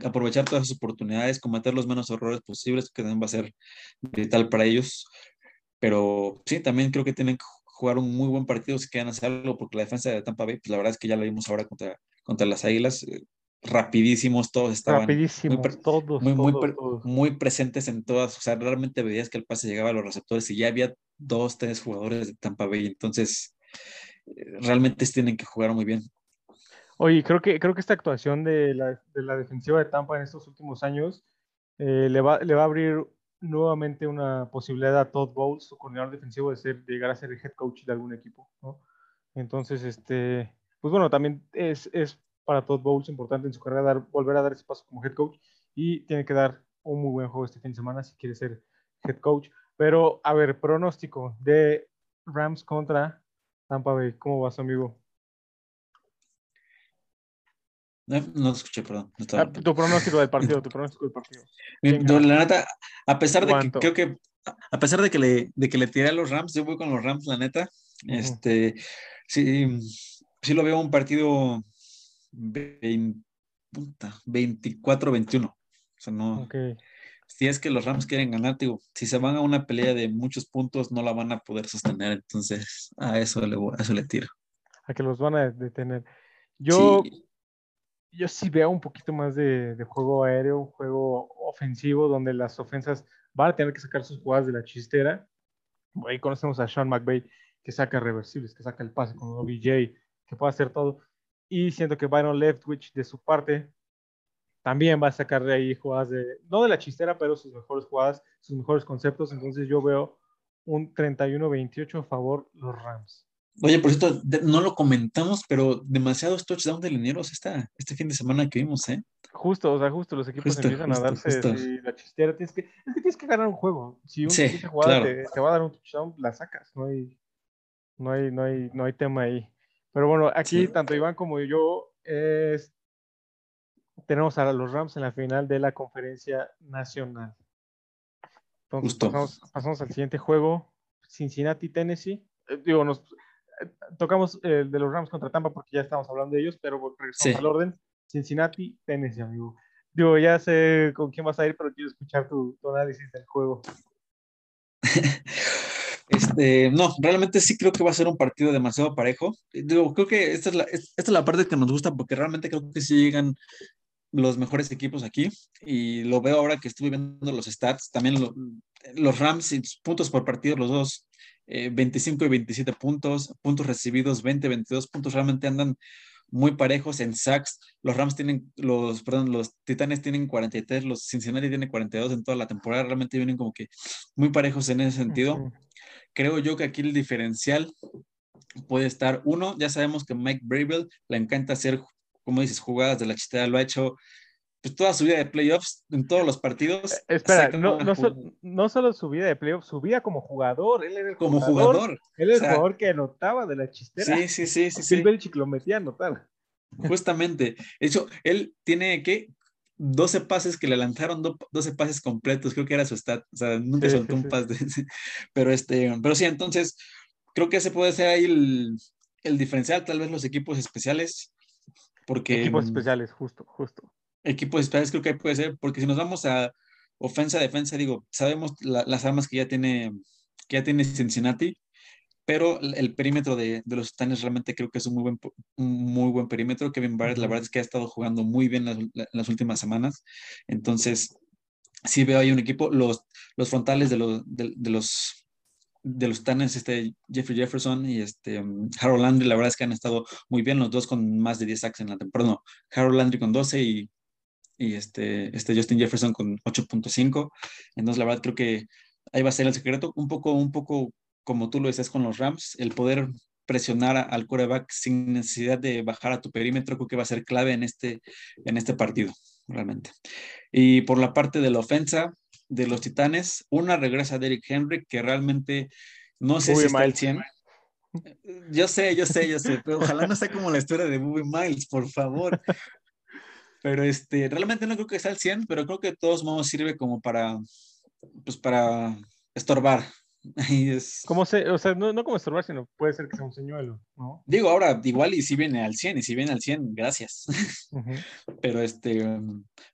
aprovechar todas esas oportunidades, cometer los menos errores posibles, que también va a ser vital para ellos. Pero sí, también creo que tienen que jugar un muy buen partido si quieren hacer algo, porque la defensa de Tampa Bay, pues la verdad es que ya lo vimos ahora contra, contra las Águilas, eh, rapidísimos, todos estaban Rapidísimo, muy todos, muy, muy, todos, pre- todos. muy presentes en todas, o sea, realmente veías que el pase llegaba a los receptores y ya había dos, tres jugadores de Tampa Bay, entonces eh, realmente tienen que jugar muy bien. Oye, creo que, creo que esta actuación de la, de la defensiva de Tampa en estos últimos años eh, le, va, le va a abrir nuevamente una posibilidad a Todd Bowles, su coordinador defensivo, de, ser, de llegar a ser el head coach de algún equipo, ¿no? Entonces, este, pues bueno, también es, es para Todd Bowles importante en su carrera dar, volver a dar ese paso como head coach y tiene que dar un muy buen juego este fin de semana si quiere ser head coach. Pero, a ver, pronóstico de Rams contra Tampa Bay, ¿cómo vas, amigo? Eh, No lo escuché, perdón. no estaba- Ah, tu pronóstico del partido, tu pronóstico del partido. Mi- ¿Quién no, la neta, a pesar de que creo que, a pesar de que le, de que le tiré a los Rams, yo voy con los Rams, la neta. Este, sí, sí lo veo un partido vein- puta, 24-21. O sea, no, Ok. si es que los Rams quieren ganar, digo, si se van a una pelea de muchos puntos, no la van a poder sostener. Entonces, a eso le, voy- a eso le tiro. A que los van a detener. Yo, Sí, yo sí veo un poquito más de, de juego aéreo, un juego ofensivo, donde las ofensas van a tener que sacar sus jugadas de la chistera. Ahí conocemos a Sean McVay, que saca reversibles, que saca el pase con OBJ, que puede hacer todo. Y siento que Byron Leftwich, de su parte, también va a sacar de ahí jugadas de, no de la chistera, pero sus mejores jugadas, sus mejores conceptos. Entonces yo veo un 31-28 a favor los Rams. Oye, por cierto, no lo comentamos, pero demasiados touchdowns de linieros esta, este fin de semana que vimos, ¿eh? Justo, o sea, justo los equipos empiezan a darse la chistera. Tienes que, es que tienes que ganar un juego. Si un sí, jugada te, va a dar un touchdown, la sacas. No hay, no hay, no hay, no hay tema ahí. Pero bueno, aquí tanto Iván como yo es, tenemos a los Rams en la final de la conferencia nacional. Entonces pasamos, pasamos, al siguiente juego, Cincinnati, Tennessee. Eh, digo, nos tocamos el de los Rams contra Tampa porque ya estamos hablando de ellos, pero regresamos al orden. Cincinnati, Tennessee, amigo. Digo, ya sé con quién vas a ir, pero quiero escuchar tu, análisis del juego. Este, no, realmente sí creo que va a ser un partido demasiado parejo. Digo, creo que esta es la, esta es la parte que nos gusta porque realmente creo que sí llegan los mejores equipos aquí y lo veo ahora que estuve viendo los stats, también los Rams y puntos por partido, los dos 25 eh, y 27 puntos, puntos recibidos 20, 22 puntos, realmente andan muy parejos en sacks. Los Rams tienen, los, perdón, los Titanes tienen 43, los Cincinnati tienen 42 en toda la temporada, realmente vienen como que muy parejos en ese sentido. Creo yo que aquí el diferencial puede estar, uno, ya sabemos que Mike Bravel le encanta hacer, como dices, jugadas de la chistera, lo ha hecho pues, toda su vida de playoffs, en todos los partidos. Eh, espera, no, no, solo su vida de playoffs, su vida como jugador. Él era el como jugador. Él era el jugador que anotaba de la chistera. Sí, sí, sí. sí, sí. Lo metía a anotar. Justamente. De hecho, él tiene que 12 pases que le lanzaron, 12 pases completos, creo que era su stat, o sea, nunca soltó un pase. pero, este, pero sí, entonces, creo que ese puede ser ahí el, el diferencial, tal vez los equipos especiales, porque... Equipos especiales, justo, justo equipos especiales creo que puede ser, porque si nos vamos a ofensa, defensa, digo, sabemos las armas que ya tiene, que ya tiene Cincinnati, pero el perímetro de, de los Titanes realmente creo que es un muy buen, muy buen perímetro. Kevin Barrett, la verdad es que ha estado jugando muy bien las, las últimas semanas. Entonces, sí veo ahí un equipo. Los, los frontales de los, de, los de los Titanes, este Jeffrey Jefferson y este Harold Landry, la verdad es que han estado muy bien, los dos con más de 10 sacks en la temporada. No, Harold Landry con 12 y y este, este Justin Jefferson con 8.5. Entonces, la verdad, creo que ahí va a ser el secreto. Un poco, un poco como tú lo decías con los Rams, el poder presionar al quarterback sin necesidad de bajar a tu perímetro, creo que va a ser clave en este, en este partido, realmente. Y por la parte de la ofensa de los Titanes, una regresa Derrick Henry, que realmente no sé si está al 100. Yo sé, yo sé, yo sé, pero ojalá no sea como la historia de Bobby Miles, por favor. Pero este, realmente no creo que sea el 100, pero creo que de todos modos sirve como para, pues para estorbar. Es... Como se, o sea, no, no, como estorbar, sino puede ser que sea un señuelo, ¿no? Digo, ahora, igual y si viene al 100, y si viene al 100, gracias. pero este,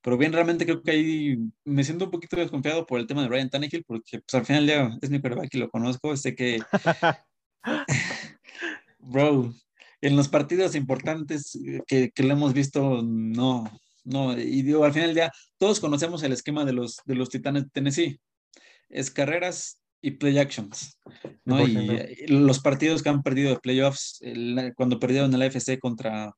pero bien, realmente creo que ahí me siento un poquito desconfiado por el tema de Ryan Tannehill, porque pues al final ya es mi quarterback y lo conozco, sé que... Bro, en los partidos importantes que, que lo hemos visto, no, no, y digo, al final ya todos conocemos el esquema de los, de los Titanes de Tennessee. Es carreras y play actions, ¿no? Y, los partidos que han perdido de playoffs, cuando perdieron el AFC contra,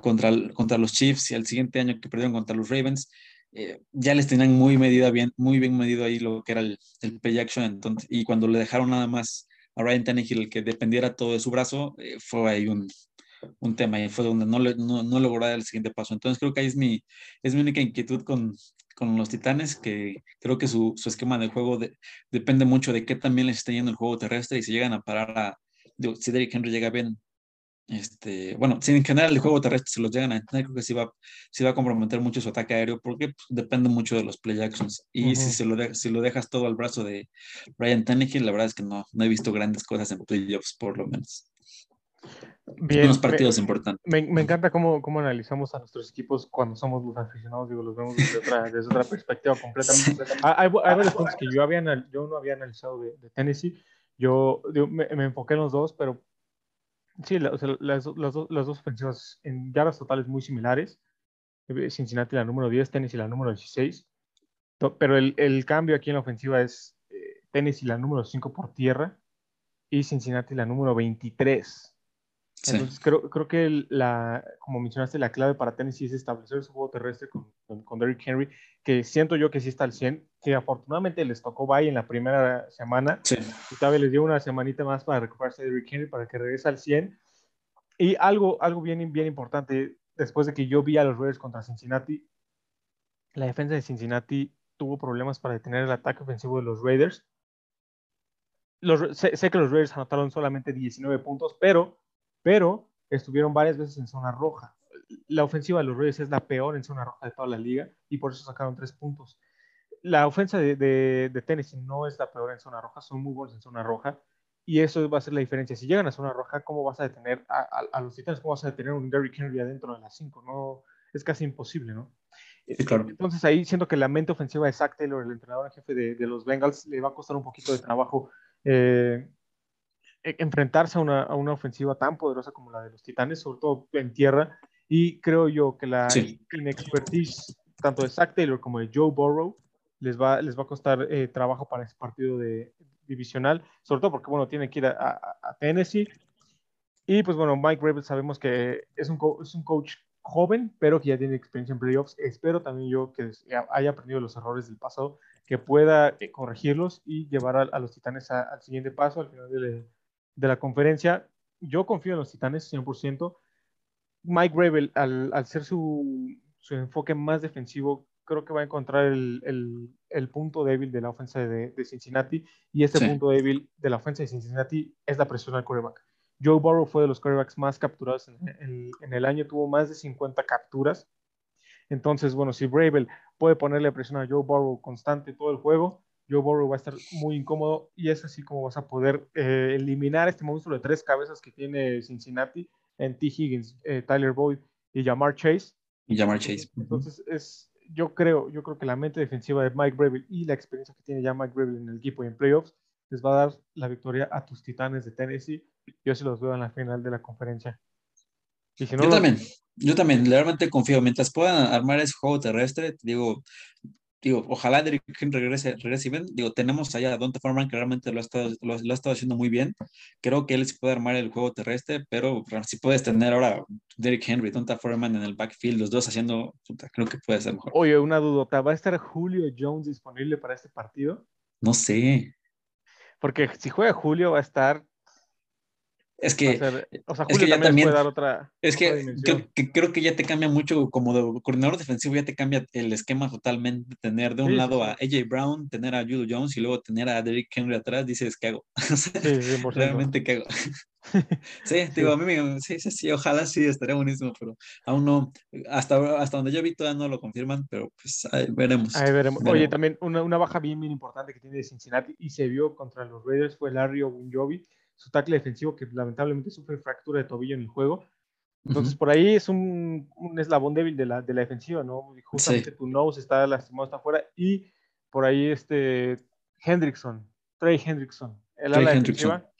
contra, contra los Chiefs y el siguiente año que perdieron contra los Ravens, eh, ya les tenían muy medida bien, muy bien medido ahí lo que era el, el play action, entonces, y cuando le dejaron nada más a Ryan Tannehill que dependiera todo de su brazo, eh, fue ahí un, un, tema y fue donde no, no, no, logró dar el siguiente paso. Entonces creo que ahí es mi, es mi única inquietud con, con los Titanes, que creo que su, su esquema de juego depende mucho de qué también les está yendo el juego terrestre y si llegan a parar a, si Derrick Henry llega bien este, bueno, si en general el juego terrestre se los llegan a entender, creo que sí va, sí va a comprometer mucho su ataque aéreo porque pues, depende mucho de los play actions. Y si, se lo si lo dejas todo al brazo de Ryan Tannehill, la verdad es que no, no he visto grandes cosas en playoffs, por lo menos. Bien, unos partidos importantes. Me, me, encanta cómo, cómo, analizamos a nuestros equipos cuando somos los aficionados, digo, los vemos desde otra, desde otra perspectiva completamente. Hay, hay, varios puntos que yo, había, yo no había analizado de, de Tennessee. Yo, me, me, enfoqué en los dos, pero Sí, las, las, dos ofensivas en yardas totales muy similares. Eh, Cincinnati la número 10, Tennessee la número 16. Pero el, el cambio aquí en la ofensiva es eh, Tennessee la número 5 por tierra y Cincinnati la número 23. Entonces creo, creo que la, como mencionaste, la clave para Tennessee es establecer su juego terrestre con, con, Derrick Henry, que siento yo que sí está al 100, que afortunadamente les tocó bye en la primera semana. Sí. Y todavía les dio una semanita más para recuperarse de Derrick Henry para que regrese al 100. Y algo, algo bien, bien importante, después de que yo vi a los Raiders contra Cincinnati, la defensa de Cincinnati tuvo problemas para detener el ataque ofensivo de los Raiders. Los, sé, sé que los Raiders anotaron solamente 19 puntos, pero pero estuvieron varias veces en zona roja. La ofensiva de los Reyes es la peor en zona roja de toda la liga y por eso sacaron tres puntos. La ofensa de, de, Tennessee no es la peor en zona roja, son muy buenos en zona roja y eso va a ser la diferencia. Si llegan a zona roja, ¿cómo vas a detener a, los Titanes? ¿Cómo vas a detener a un Derrick Henry adentro de las cinco? No, es casi imposible, ¿no? Entonces ahí siento que la mente ofensiva de Zach Taylor, el entrenador en jefe de, de, los Bengals, le va a costar un poquito de trabajo eh, enfrentarse a una, a una, ofensiva tan poderosa como la de los Titanes, sobre todo en tierra. Y creo yo que la inexpertise tanto de Zach Taylor como de Joe Burrow les va, les va a costar eh, trabajo para ese partido de, divisional, sobre todo porque, bueno, tiene que ir a, a, Tennessee. Y pues bueno, Mike Rebel sabemos que es un, es un coach joven, pero que ya tiene experiencia en playoffs. Espero también yo que haya aprendido los errores del pasado, que pueda eh, corregirlos y llevar a, los Titanes al siguiente paso, al final de, de la conferencia. Yo confío en los Titanes 100%. Mike Gravel, al, al ser su, su, enfoque más defensivo, creo que va a encontrar el, el, el punto débil de la ofensa de, de Cincinnati. Y este punto débil de la ofensa de Cincinnati es la presión al quarterback. Joe Burrow fue de los quarterbacks más capturados en, en, el año, tuvo más de 50 capturas. Entonces, bueno, si Bravel puede ponerle presión a Joe Burrow constante todo el juego, Joe Burrow va a estar muy incómodo y es así como vas a poder eh, eliminar este monstruo de tres cabezas que tiene Cincinnati en T. Higgins, eh, Tyler Boyd y Jamar Chase. Y Jamar Chase. Entonces, es, yo, creo, yo creo que la mente defensiva de Mike Breville y la experiencia que tiene ya Mike Breville en el equipo y en playoffs les va a dar la victoria a tus titanes de Tennessee. Yo se los veo en la final de la conferencia. yo también, yo también, realmente confío. Mientras puedan armar ese juego terrestre, digo, digo, ojalá Derrick Henry regrese, regrese bien. Digo, tenemos allá a Donta Foreman que realmente lo ha, estado, lo, ha estado haciendo muy bien. Creo que él sí puede armar el juego terrestre, pero si puedes tener ahora Derrick Henry, Donta Foreman en el backfield, los dos haciendo, creo que puede ser mejor. Oye, una dudota, ¿va a estar Julio Jones disponible para este partido? No sé. Porque si juega Julio va a estar es que, o sea, Julio también, puede dar otra. Es que, creo, que ya te cambia mucho, como de coordinador defensivo, ya te cambia el esquema totalmente. Tener de un lado a AJ Brown, tener a Julio Jones y luego tener a Derrick Henry atrás, dices, ¿qué hago? realmente, ¿qué hago? sí, digo, a mí me, sí, sí, sí, ojalá sí, estaría buenísimo, pero aún no, hasta, hasta donde yo vi todavía no lo confirman, pero pues ahí veremos. Ahí veremos. Oye, también una, una, baja bien, bien importante que tiene Cincinnati y se vio contra los Raiders fue Larry Ogunjobi su tackle defensivo que lamentablemente sufre fractura de tobillo en el juego. Entonces, por ahí es un, un, eslabón débil de la, de la defensiva, ¿no? Justamente tu nose está lastimado, está afuera. Y por ahí este Hendrickson, Trey Hendrickson, el ala defensiva,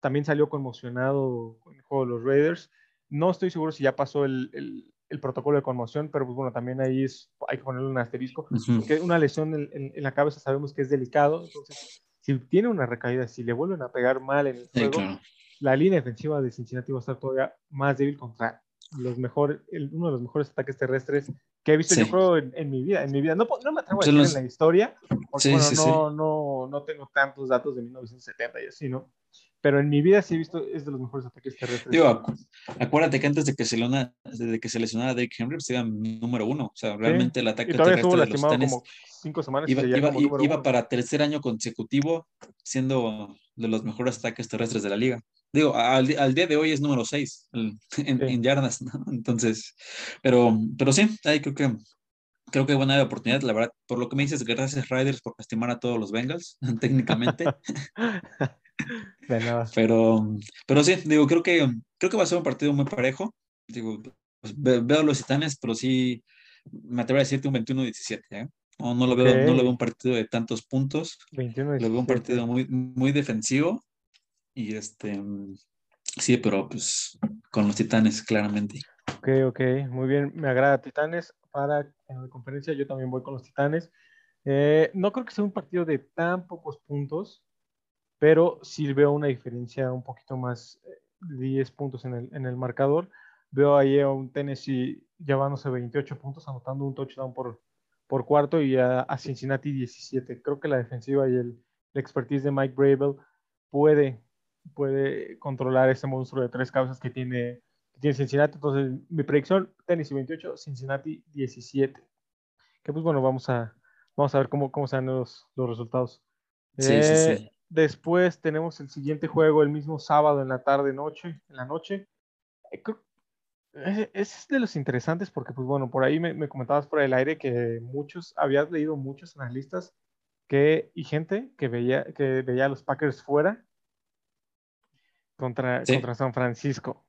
también salió conmocionado con el juego de los Raiders. No estoy seguro si ya pasó el, el, el protocolo de conmoción, pero pues bueno, también ahí es, hay que ponerle un asterisco, porque una lesión en, en, en, la cabeza sabemos que es delicado, entonces si tiene una recaída, si le vuelven a pegar mal en el juego, la línea defensiva de Cincinnati va a estar todavía más débil contra los mejores, uno de los mejores ataques terrestres que he visto yo creo en, mi vida. En mi vida no, no me atrevo a decir en la historia, porque bueno, no, no, no tengo tantos datos de 1970 y así, ¿no? Pero en mi vida sí he visto, es de los mejores ataques terrestres. Digo, acuérdate que antes de que se, lesionara, de que se lesionara Derrick Henry, pues número uno. O sea, realmente el ataque terrestre de los Titanes como cinco semanas iba, iba, iba para tercer año consecutivo siendo de los mejores ataques terrestres de la liga. Digo, al, al día de hoy es número seis en, en, yardas, ¿no? Entonces, pero, pero sí, ahí creo que creo que buena oportunidad, la verdad. Por lo que me dices, gracias Riders por lastimar a todos los Bengals, técnicamente. Pero, pero sí, digo, creo que, creo que va a ser un partido muy parejo. Digo, pues, veo los titanes, pero sí me atrevo a decirte un 21-17. ¿eh? No, no, lo veo, no lo veo un partido de tantos puntos. lo veo un partido muy, muy defensivo. Y este, sí, pero pues con los titanes, claramente. Ok, ok, muy bien. Me agrada Titanes para en la conferencia. Yo también voy con los Titanes. Eh, no creo que sea un partido de tan pocos puntos pero sí veo una diferencia un poquito más, 10 puntos en el, en el marcador. Veo ahí a un Tennessee llevándose 28 puntos, anotando un touchdown por, por cuarto y a, Cincinnati 17. Creo que la defensiva y el, expertise de Mike Bravel puede, puede controlar ese monstruo de tres cabezas que tiene, que tiene Cincinnati. Entonces, mi predicción, Tennessee 28, Cincinnati 17. Que pues bueno, vamos a, vamos a ver cómo, cómo se dan los, los resultados. Sí, sí, sí. Eh, después tenemos el siguiente juego el mismo sábado en la tarde, noche, en la noche. Eh, es de los interesantes porque, pues bueno, por ahí me, comentabas por el aire que muchos, habías leído muchos analistas que, y gente que veía, que veía a los Packers fuera contra, contra San Francisco.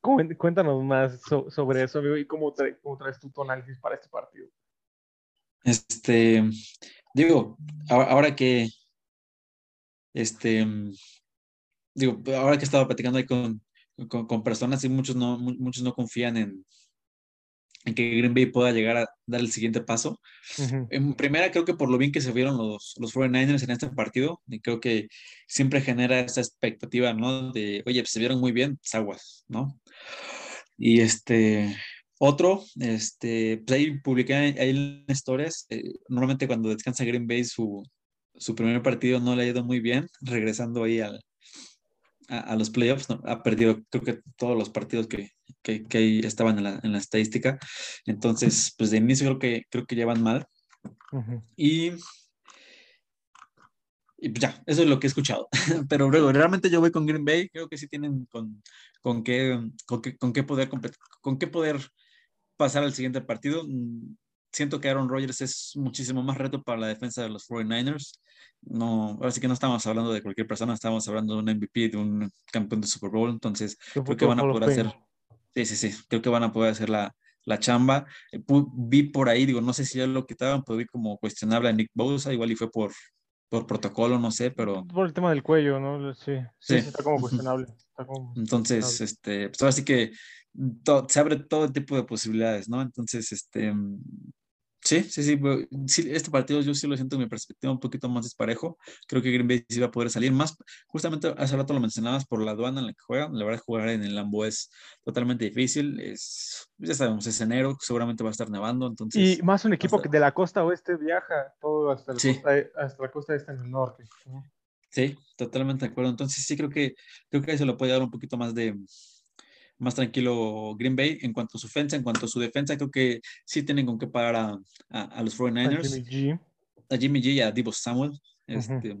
Cuéntanos más sobre eso, amigo, y cómo, cómo traes tú tu análisis para este partido. Este, digo, ahora que, este, digo, ahora que estaba platicando ahí con, con, personas y muchos no, muchos no confían en, en que Green Bay pueda llegar a dar el siguiente paso. En primera, creo que por lo bien que se vieron los, los 49ers en este partido, y creo que siempre genera esa expectativa, ¿no? De, oye, pues, se vieron muy bien, pues, aguas, ¿no? Y este, otro, este, pues ahí publiqué ahí en historias, eh, normalmente cuando descansa Green Bay su, su primer partido no le ha ido muy bien, regresando ahí al, a, los playoffs, ha perdido creo que todos los partidos que, que, que estaban en la, en la, estadística. Entonces, pues de inicio creo que, creo que llevan mal. Y y pues ya, eso es lo que he escuchado. Pero luego, realmente yo voy con Green Bay, creo que sí tienen con, con, qué, con, qué, con qué poder con qué poder pasar al siguiente partido. Siento que Aaron Rodgers es muchísimo más reto para la defensa de los 49ers no, ahora sí que no estamos hablando de cualquier persona, estamos hablando de un MVP, de un campeón de Super Bowl, entonces creo que van a poder hacer, sí, sí, sí, creo que van a poder hacer la, la chamba. Eh, vi por ahí, digo, no sé si ya lo quitaban, pero vi como cuestionable a Nick Bosa, igual y fue por, por protocolo, no sé, pero... Por el tema del cuello, ¿no? Sí, sí, está como cuestionable. entonces, este, pues ahora sí que se abre todo tipo de posibilidades, ¿no? Entonces, este, Sí, sí, sí, sí, este partido yo sí lo siento en mi perspectiva un poquito más desparejo. Creo que Green Bay sí va a poder salir más. Justamente hace rato lo mencionabas por la aduana en la que juegan. La verdad, jugar en el Lambo es totalmente difícil. Es, ya sabemos, es enero, seguramente va a estar nevando. Entonces, y más un equipo que de la costa oeste viaja todo hasta, la costa, hasta la costa este en el norte. Sí, totalmente de acuerdo. Entonces, sí, creo que, creo que ahí se lo puede dar un poquito más de, más tranquilo Green Bay en cuanto a su defensa, en cuanto a su defensa, creo que sí tienen con qué pagar a, a, los 49ers. A Jimmy G. A Jimmy G y a Divo Samuel. Este,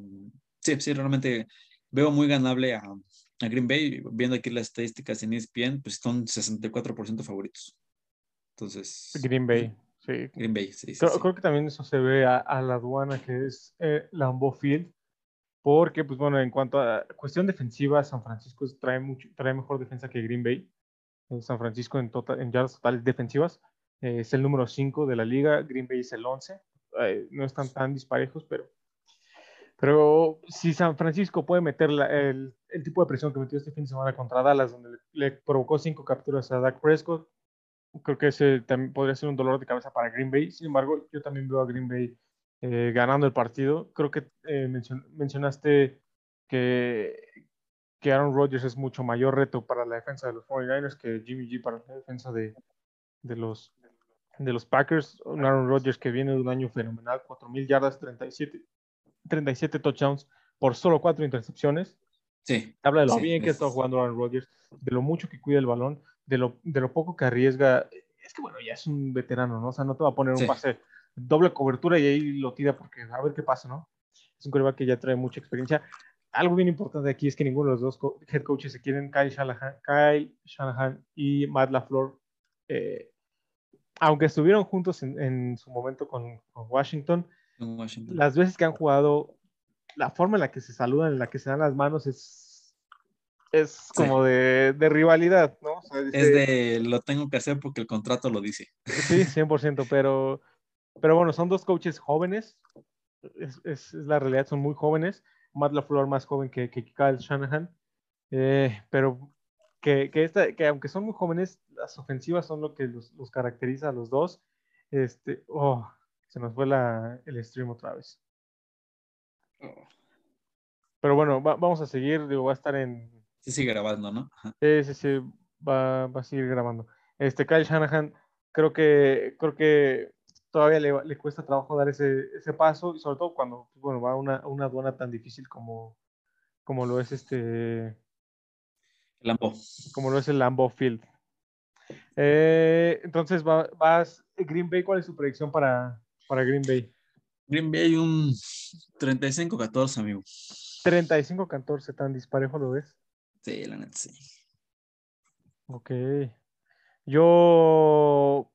Sí, sí, realmente veo muy ganable a, a, Green Bay. Viendo aquí las estadísticas en ESPN, pues son 64% favoritos. Entonces. Green Bay, sí. Green Bay, sí. creo, que también eso se ve a, la aduana que es eh, Lambeau Field porque, pues bueno, en cuanto a cuestión defensiva, San Francisco trae, mucho, trae mejor defensa que Green Bay. Eh, San Francisco en, total, en yardas totales defensivas eh, es el número 5 de la liga, Green Bay es el 11. Eh, no están tan disparejos, pero, pero si San Francisco puede meter el, el, tipo de presión que metió este fin de semana contra Dallas, donde le, provocó cinco capturas a Dak Prescott, creo que ese también podría ser un dolor de cabeza para Green Bay. Sin embargo, yo también veo a Green Bay eh, ganando el partido. Creo que eh, mencionaste que, que Aaron Rodgers es mucho mayor reto para la defensa de los 49ers que Jimmy G para la defensa de, de los, de los Packers. Un Aaron Rodgers que viene de un año fenomenal, 4.000 yardas, 37, 37 touchdowns por solo 4 intercepciones. Sí. Habla de lo bien que está jugando Aaron Rodgers, de lo mucho que cuida el balón, de lo, de lo poco que arriesga. Es que bueno, ya es un veterano, ¿no? O sea, no te va a poner un pase doble cobertura y ahí lo tira porque a ver qué pasa, ¿no? Es un coreback que ya trae mucha experiencia. Algo bien importante aquí es que ninguno de los dos head coaches se quieren, Kyle Shanahan, Kyle Shanahan y Matt LaFleur, eh, aunque estuvieron juntos en, su momento con, Washington, las veces que han jugado, la forma en la que se saludan, en la que se dan las manos es, es como de, rivalidad, ¿no? es de lo tengo que hacer porque el contrato lo dice. Sí, 100%, pero pero bueno, son dos coaches jóvenes. Es, es, la realidad, son muy jóvenes. Matt LaFleur más joven que, que Kyle Shanahan. Eh, pero que, que, esta, que aunque son muy jóvenes, las ofensivas son lo que los, los caracteriza a los dos. Este, oh, se nos fue la, el stream otra vez. Pero bueno, vamos a seguir. Digo, va a estar en, Sí, sigue grabando, ¿no? Sí, sí, sí, va, va, a seguir grabando. Este Kyle Shanahan, creo que, creo que todavía le, le cuesta trabajo dar ese, ese, paso, y sobre todo cuando bueno, va a una, una aduana tan difícil como, como lo es este. Lambo. Como lo es el Lambo Field. Eh, entonces, va, vas. Green Bay, ¿cuál es su predicción para, para Green Bay? Green Bay un 35-14, amigo. 35-14, tan disparejo lo ves. Sí, la neta sí. Ok. Yo.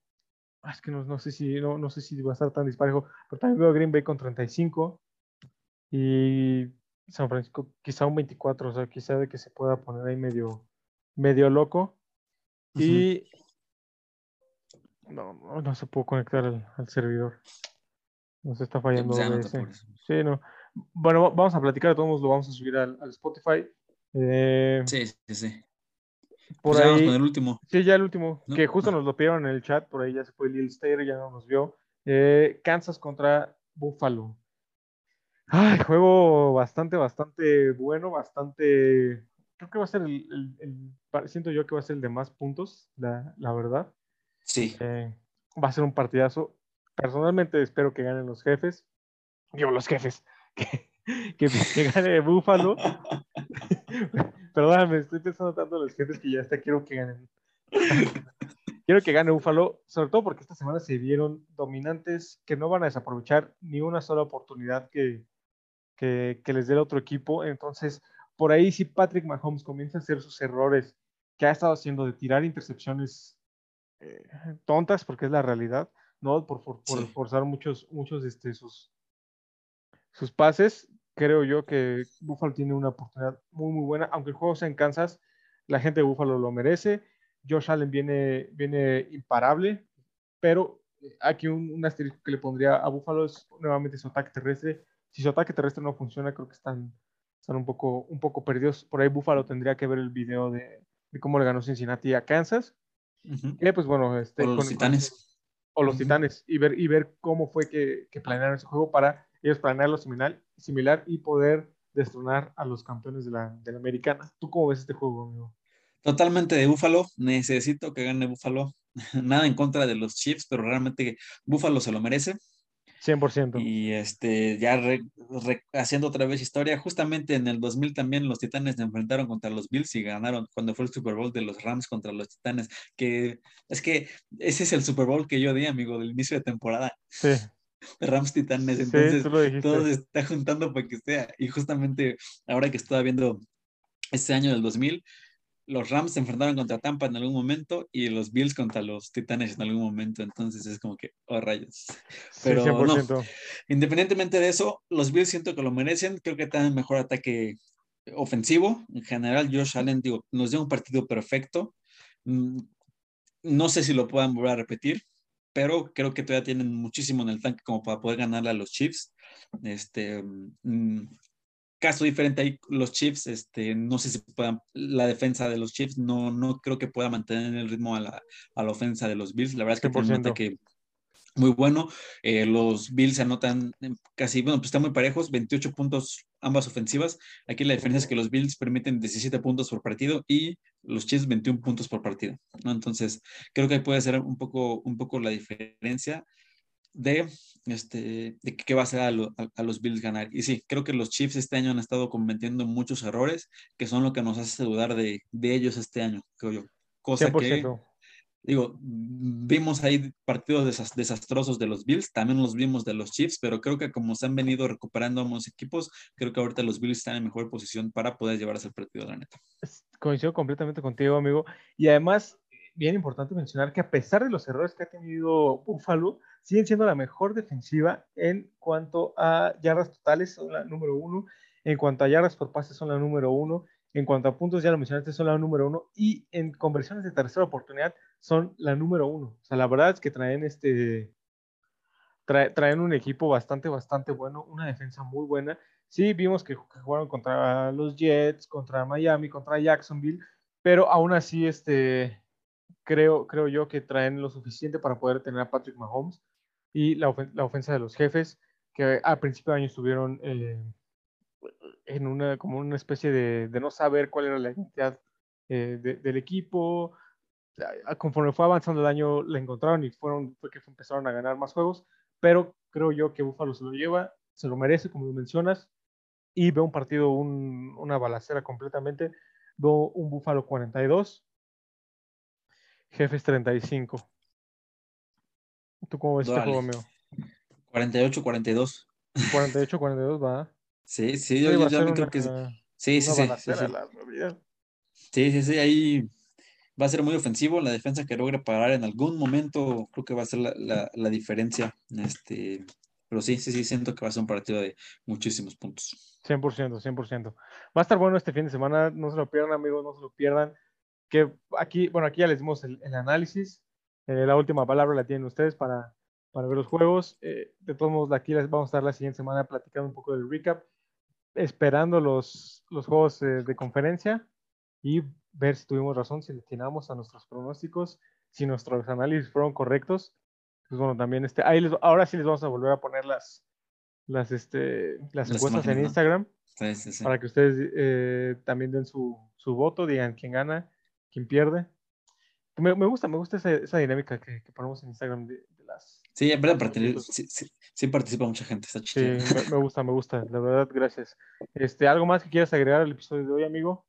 Ah, es que no, no sé si no, no, sé si va a estar tan disparejo, pero también veo a Green Bay con 35 y San Francisco quizá un 24, o sea, quizá de que se pueda poner ahí medio, medio loco. Y no, no, no, se puede conectar al, al servidor. Nos está fallando. sí, no. Bueno, vamos a platicar, todos lo vamos a subir al, al Spotify. Eh, sí, sí, sí. Por pues ahí, con el último. Sí, ya el último, ¿No? que justo nos lo pidieron en el chat, por ahí ya se fue Lil Stair, ya no nos vio. Eh, Kansas contra Buffalo. Ay, juego bastante, bastante bueno, bastante. Creo que va a ser el, el, el siento yo que va a ser el de más puntos, la, la verdad. Sí. Eh, va a ser un partidazo. Personalmente espero que ganen los jefes. Digo, los jefes. Que, que, que gane Búfalo. Perdóname, estoy pensando tanto en los jefes que ya hasta quiero que ganen. quiero que gane Búfalo, sobre todo porque esta semana se vieron dominantes que no van a desaprovechar ni una sola oportunidad que, que, que les dé el otro equipo. Entonces, por ahí si Patrick Mahomes comienza a hacer sus errores que ha estado haciendo de tirar intercepciones eh, tontas, porque es la realidad, ¿no? Por, por, por sí. forzar muchos, muchos este, sus, sus pases. Creo yo que Buffalo tiene una oportunidad muy, muy buena. Aunque el juego sea en Kansas, la gente de Buffalo lo merece. Josh Allen viene, viene imparable, pero aquí un, un asterisco que le pondría a Buffalo es nuevamente su ataque terrestre. Si su ataque terrestre no funciona, creo que están, están un, poco, un poco perdidos. Por ahí Buffalo tendría que ver el video de, de cómo le ganó Cincinnati a Kansas. Uh -huh. Y pues bueno, este, o los con, titanes. Con, o los uh -huh. titanes y ver, y ver cómo fue que, que, planearon ese juego para ellos planearlo similar, similar y poder destronar a los campeones de la, de la americana. ¿Tú cómo ves este juego, amigo? Totalmente de Búfalo, necesito que gane Búfalo. Nada en contra de los Chiefs, pero realmente Búfalo se lo merece. 100%. Y este, ya re, re, haciendo otra vez historia, justamente en el 2000 también los Titanes se enfrentaron contra los Bills y ganaron cuando fue el Super Bowl de los Rams contra los Titanes, que es que ese es el Super Bowl que yo di, amigo, del inicio de temporada. Sí. Rams Titanes, entonces sí, todo se está juntando para que sea. Y justamente ahora que estaba viendo este año del 2000, los Rams se enfrentaron contra Tampa en algún momento y los Bills contra los Titanes en algún momento. Entonces es como que, oh rayos. Pero sí, no, independientemente de eso, los Bills siento que lo merecen. Creo que tienen mejor ataque ofensivo. En general, Josh Allen, digo, nos dio un partido perfecto. No sé si lo puedan volver a repetir, pero creo que todavía tienen muchísimo en el tanque como para poder ganarle a los Chiefs. Este, caso diferente ahí, los Chiefs, este, no sé si puedan, la defensa de los Chiefs no, no creo que pueda mantener el ritmo a la, a la ofensa de los Bills. La verdad es que tienen un ataque muy bueno. Eh, los Bills se anotan casi, bueno, pues están muy parejos, 28 puntos ambas ofensivas. Aquí la diferencia es que los Bills permiten 17 puntos por partido y los Chiefs 21 puntos por partido, ¿no? Entonces, creo que ahí puede ser un poco, un poco la diferencia de, este, de qué va a hacer a, lo, a, a, los Bills ganar. Y sí, creo que los Chiefs este año han estado cometiendo muchos errores que son lo que nos hace dudar de, de ellos este año, creo yo. Cosa 100%. que, digo, vimos ahí partidos desast desastrosos de los Bills, también los vimos de los Chiefs, pero creo que como se han venido recuperando ambos equipos, creo que ahorita los Bills están en mejor posición para poder llevarse el partido, la neta. Coincido completamente contigo, amigo. Y además, bien importante mencionar que a pesar de los errores que ha tenido Buffalo, siguen siendo la mejor defensiva en cuanto a yardas totales, son la número uno, en cuanto a yardas por pase son la número uno, en cuanto a puntos, ya lo mencionaste, son la número uno, y en conversiones de tercera oportunidad son la número uno. O sea, la verdad es que traen este, trae, traen un equipo bastante, bastante bueno, una defensa muy buena. Sí, vimos que, jugaron contra los Jets, contra Miami, contra Jacksonville, pero aún así, este, creo, creo yo que traen lo suficiente para poder tener a Patrick Mahomes y la, la ofensa de los jefes, que al principio de año estuvieron, eh, en una, como una especie de, no saber cuál era la identidad eh, de- del equipo. Conforme fue avanzando el año, la encontraron y fueron, fue que empezaron a ganar más juegos. Pero creo yo que Buffalo se lo lleva, se lo merece, como lo mencionas. Y veo un partido, un- una balacera completamente. Veo un Buffalo 42, Jefes 35. ¿Tú cómo ves este Órale. juego, amigo? 48-42. 48-42, va. Sí, sí, yo, yo creo una- que sí. Sí, sí. Sí, sí, sí, ahí va a ser muy ofensivo. La defensa que logre parar en algún momento, creo que va a ser la, la- la diferencia. Este, pero sí, sí, sí, siento que va a ser un partido de muchísimos puntos. 100%, 100%. Va a estar bueno este fin de semana, no se lo pierdan, amigos, no se lo pierdan. Que aquí, bueno, aquí ya les dimos el, el análisis. eh, la última palabra la tienen ustedes para, para ver los juegos. eh, de todos modos, aquí les vamos a estar la siguiente semana platicando un poco del recap, esperando los, los juegos eh, de conferencia y ver si tuvimos razón, si le atinamos a nuestros pronósticos, si nuestros análisis fueron correctos. Pues bueno, también este, ahí les- ahora sí les vamos a volver a poner las, las, este, las Las encuestas en. Instagram Sí, sí, sí. para que ustedes eh, también den su, su voto, digan quién gana, quién pierde. Me, me gusta, me gusta esa, esa dinámica que, que ponemos en Instagram de, de las... Sí, en verdad, participa- sí, mucha gente, está Sí, chido. me, me gusta, me gusta, la verdad, gracias. Este, ¿Algo más que quieras agregar al episodio de hoy, amigo?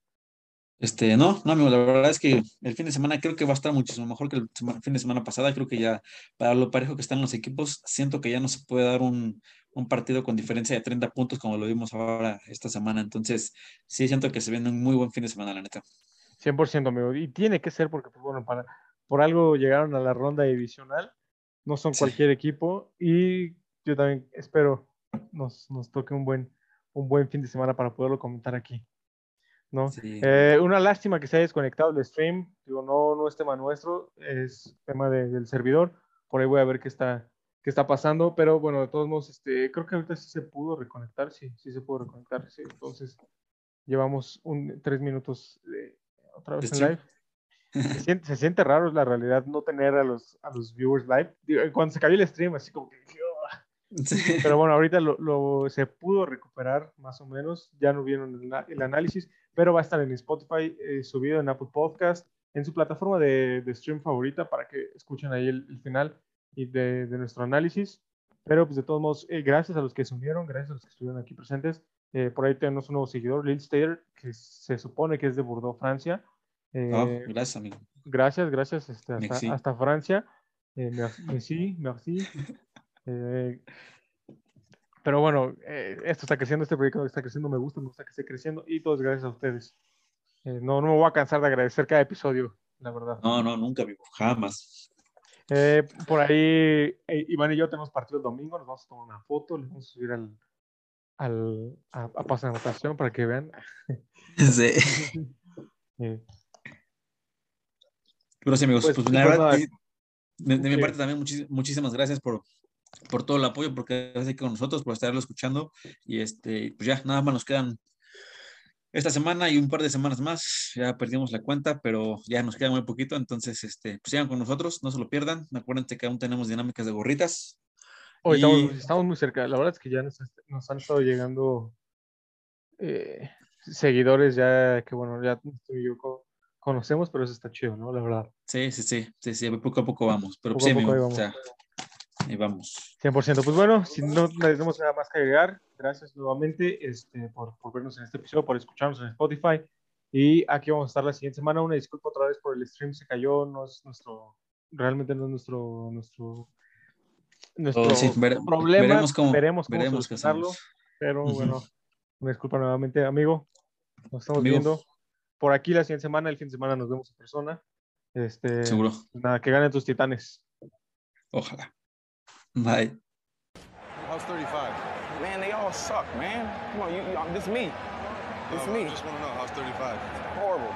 Este, no, no, amigo, la verdad es que el fin de semana creo que va a estar muchísimo mejor que el fin de semana pasada. Creo que ya, para lo parejo que están los equipos, siento que ya no se puede dar un, un partido con diferencia de 30 puntos como lo vimos ahora esta semana. Entonces, sí, siento que se viene un muy buen fin de semana, la neta. 100%, amigo. Y tiene que ser porque, pues bueno, para, por algo llegaron a la ronda divisional, no son Sí. cualquier equipo y yo también espero nos, nos toque un buen, un buen fin de semana para poderlo comentar aquí. ¿No? Sí. Eh, una lástima que se haya desconectado el stream. Digo, no, no es tema nuestro, es tema de- del servidor. Por ahí voy a ver qué está, qué está pasando. Pero bueno, de todos modos, este, creo que ahorita sí se pudo reconectar. Sí, sí se pudo reconectar. Sí. Entonces, llevamos un, tres minutos de- otra vez en stream. live. Se siente, se siente raro, la realidad, no tener a los, a los viewers live. Digo, cuando se cayó el stream, así como que. Sí. Pero bueno, ahorita lo, lo- se pudo recuperar más o menos. Ya no vieron el, el análisis, pero va a estar en Spotify, eh, subido en Apple Podcast, en su plataforma de, de stream favorita para que escuchen ahí el, el final y de, de nuestro análisis. Pero pues de todos modos, eh, gracias a los que se unieron, gracias a los que estuvieron aquí presentes. Eh, por ahí tenemos un nuevo seguidor, Lil Stater, que se supone que es de Bordeaux, Francia. Eh, Oh, gracias, amigo. Gracias, gracias este, hasta, hasta Francia. Eh, mer- merci, merci. Pero bueno, eh, esto está creciendo, este proyecto está creciendo, me gusta, me gusta que esté creciendo y todo es gracias a ustedes. Eh, no, no me voy a cansar de agradecer cada episodio, la verdad. No, no, nunca, amigo, jamás. Eh, por ahí, Iván y yo tenemos partido el domingo, nos vamos a tomar una foto, le vamos a subir al, al a, a Pase de Anotación para que vean. Sí. Pero sí, amigos, Pues, pues, la verdad, de, de mi parte también muchis- muchísimas gracias por, por todo el apoyo, porque estás aquí con nosotros, por estarlo escuchando. Y este, pues ya, nada más nos quedan esta semana y un par de semanas más. Ya perdimos la cuenta, pero ya nos queda muy poquito. Entonces, este, pues sigan con nosotros, no se lo pierdan. Acuérdense que aún tenemos dinámicas de gorritas. Hoy Y- estamos, estamos muy cerca. La verdad es que ya nos, nos han estado llegando eh, seguidores ya que, bueno, ya yo co- conocemos, pero eso está chido, ¿no? La verdad. Sí, sí, sí, sí, sí, poco a poco vamos. Pero Poco pues, a sí, amigo, vamos. o sea, ahí vamos. 100%. Pues bueno, si no tenemos nada más que agregar, gracias nuevamente este, por, por vernos en este episodio, por escucharnos en Spotify. Y aquí vamos a estar la siguiente semana. Una disculpa otra vez por el stream, se cayó, no es nuestro, realmente no es nuestro, nuestro, nuestro Oh, sí, vere- problema. veremos cómo, veremos cómo veremos solucionarlo. Pero Ujú. bueno, una disculpa nuevamente, amigo. Nos estamos Amigo. viendo por aquí la siguiente semana. El fin de semana nos vemos en persona. Este, Seguro. nada, que ganen tus titanes. Ojalá. Bye. How's 35? Man, they all suck, man. Come on, you, you um, this me. This uh, me. I just want to know how's 35. Horrible.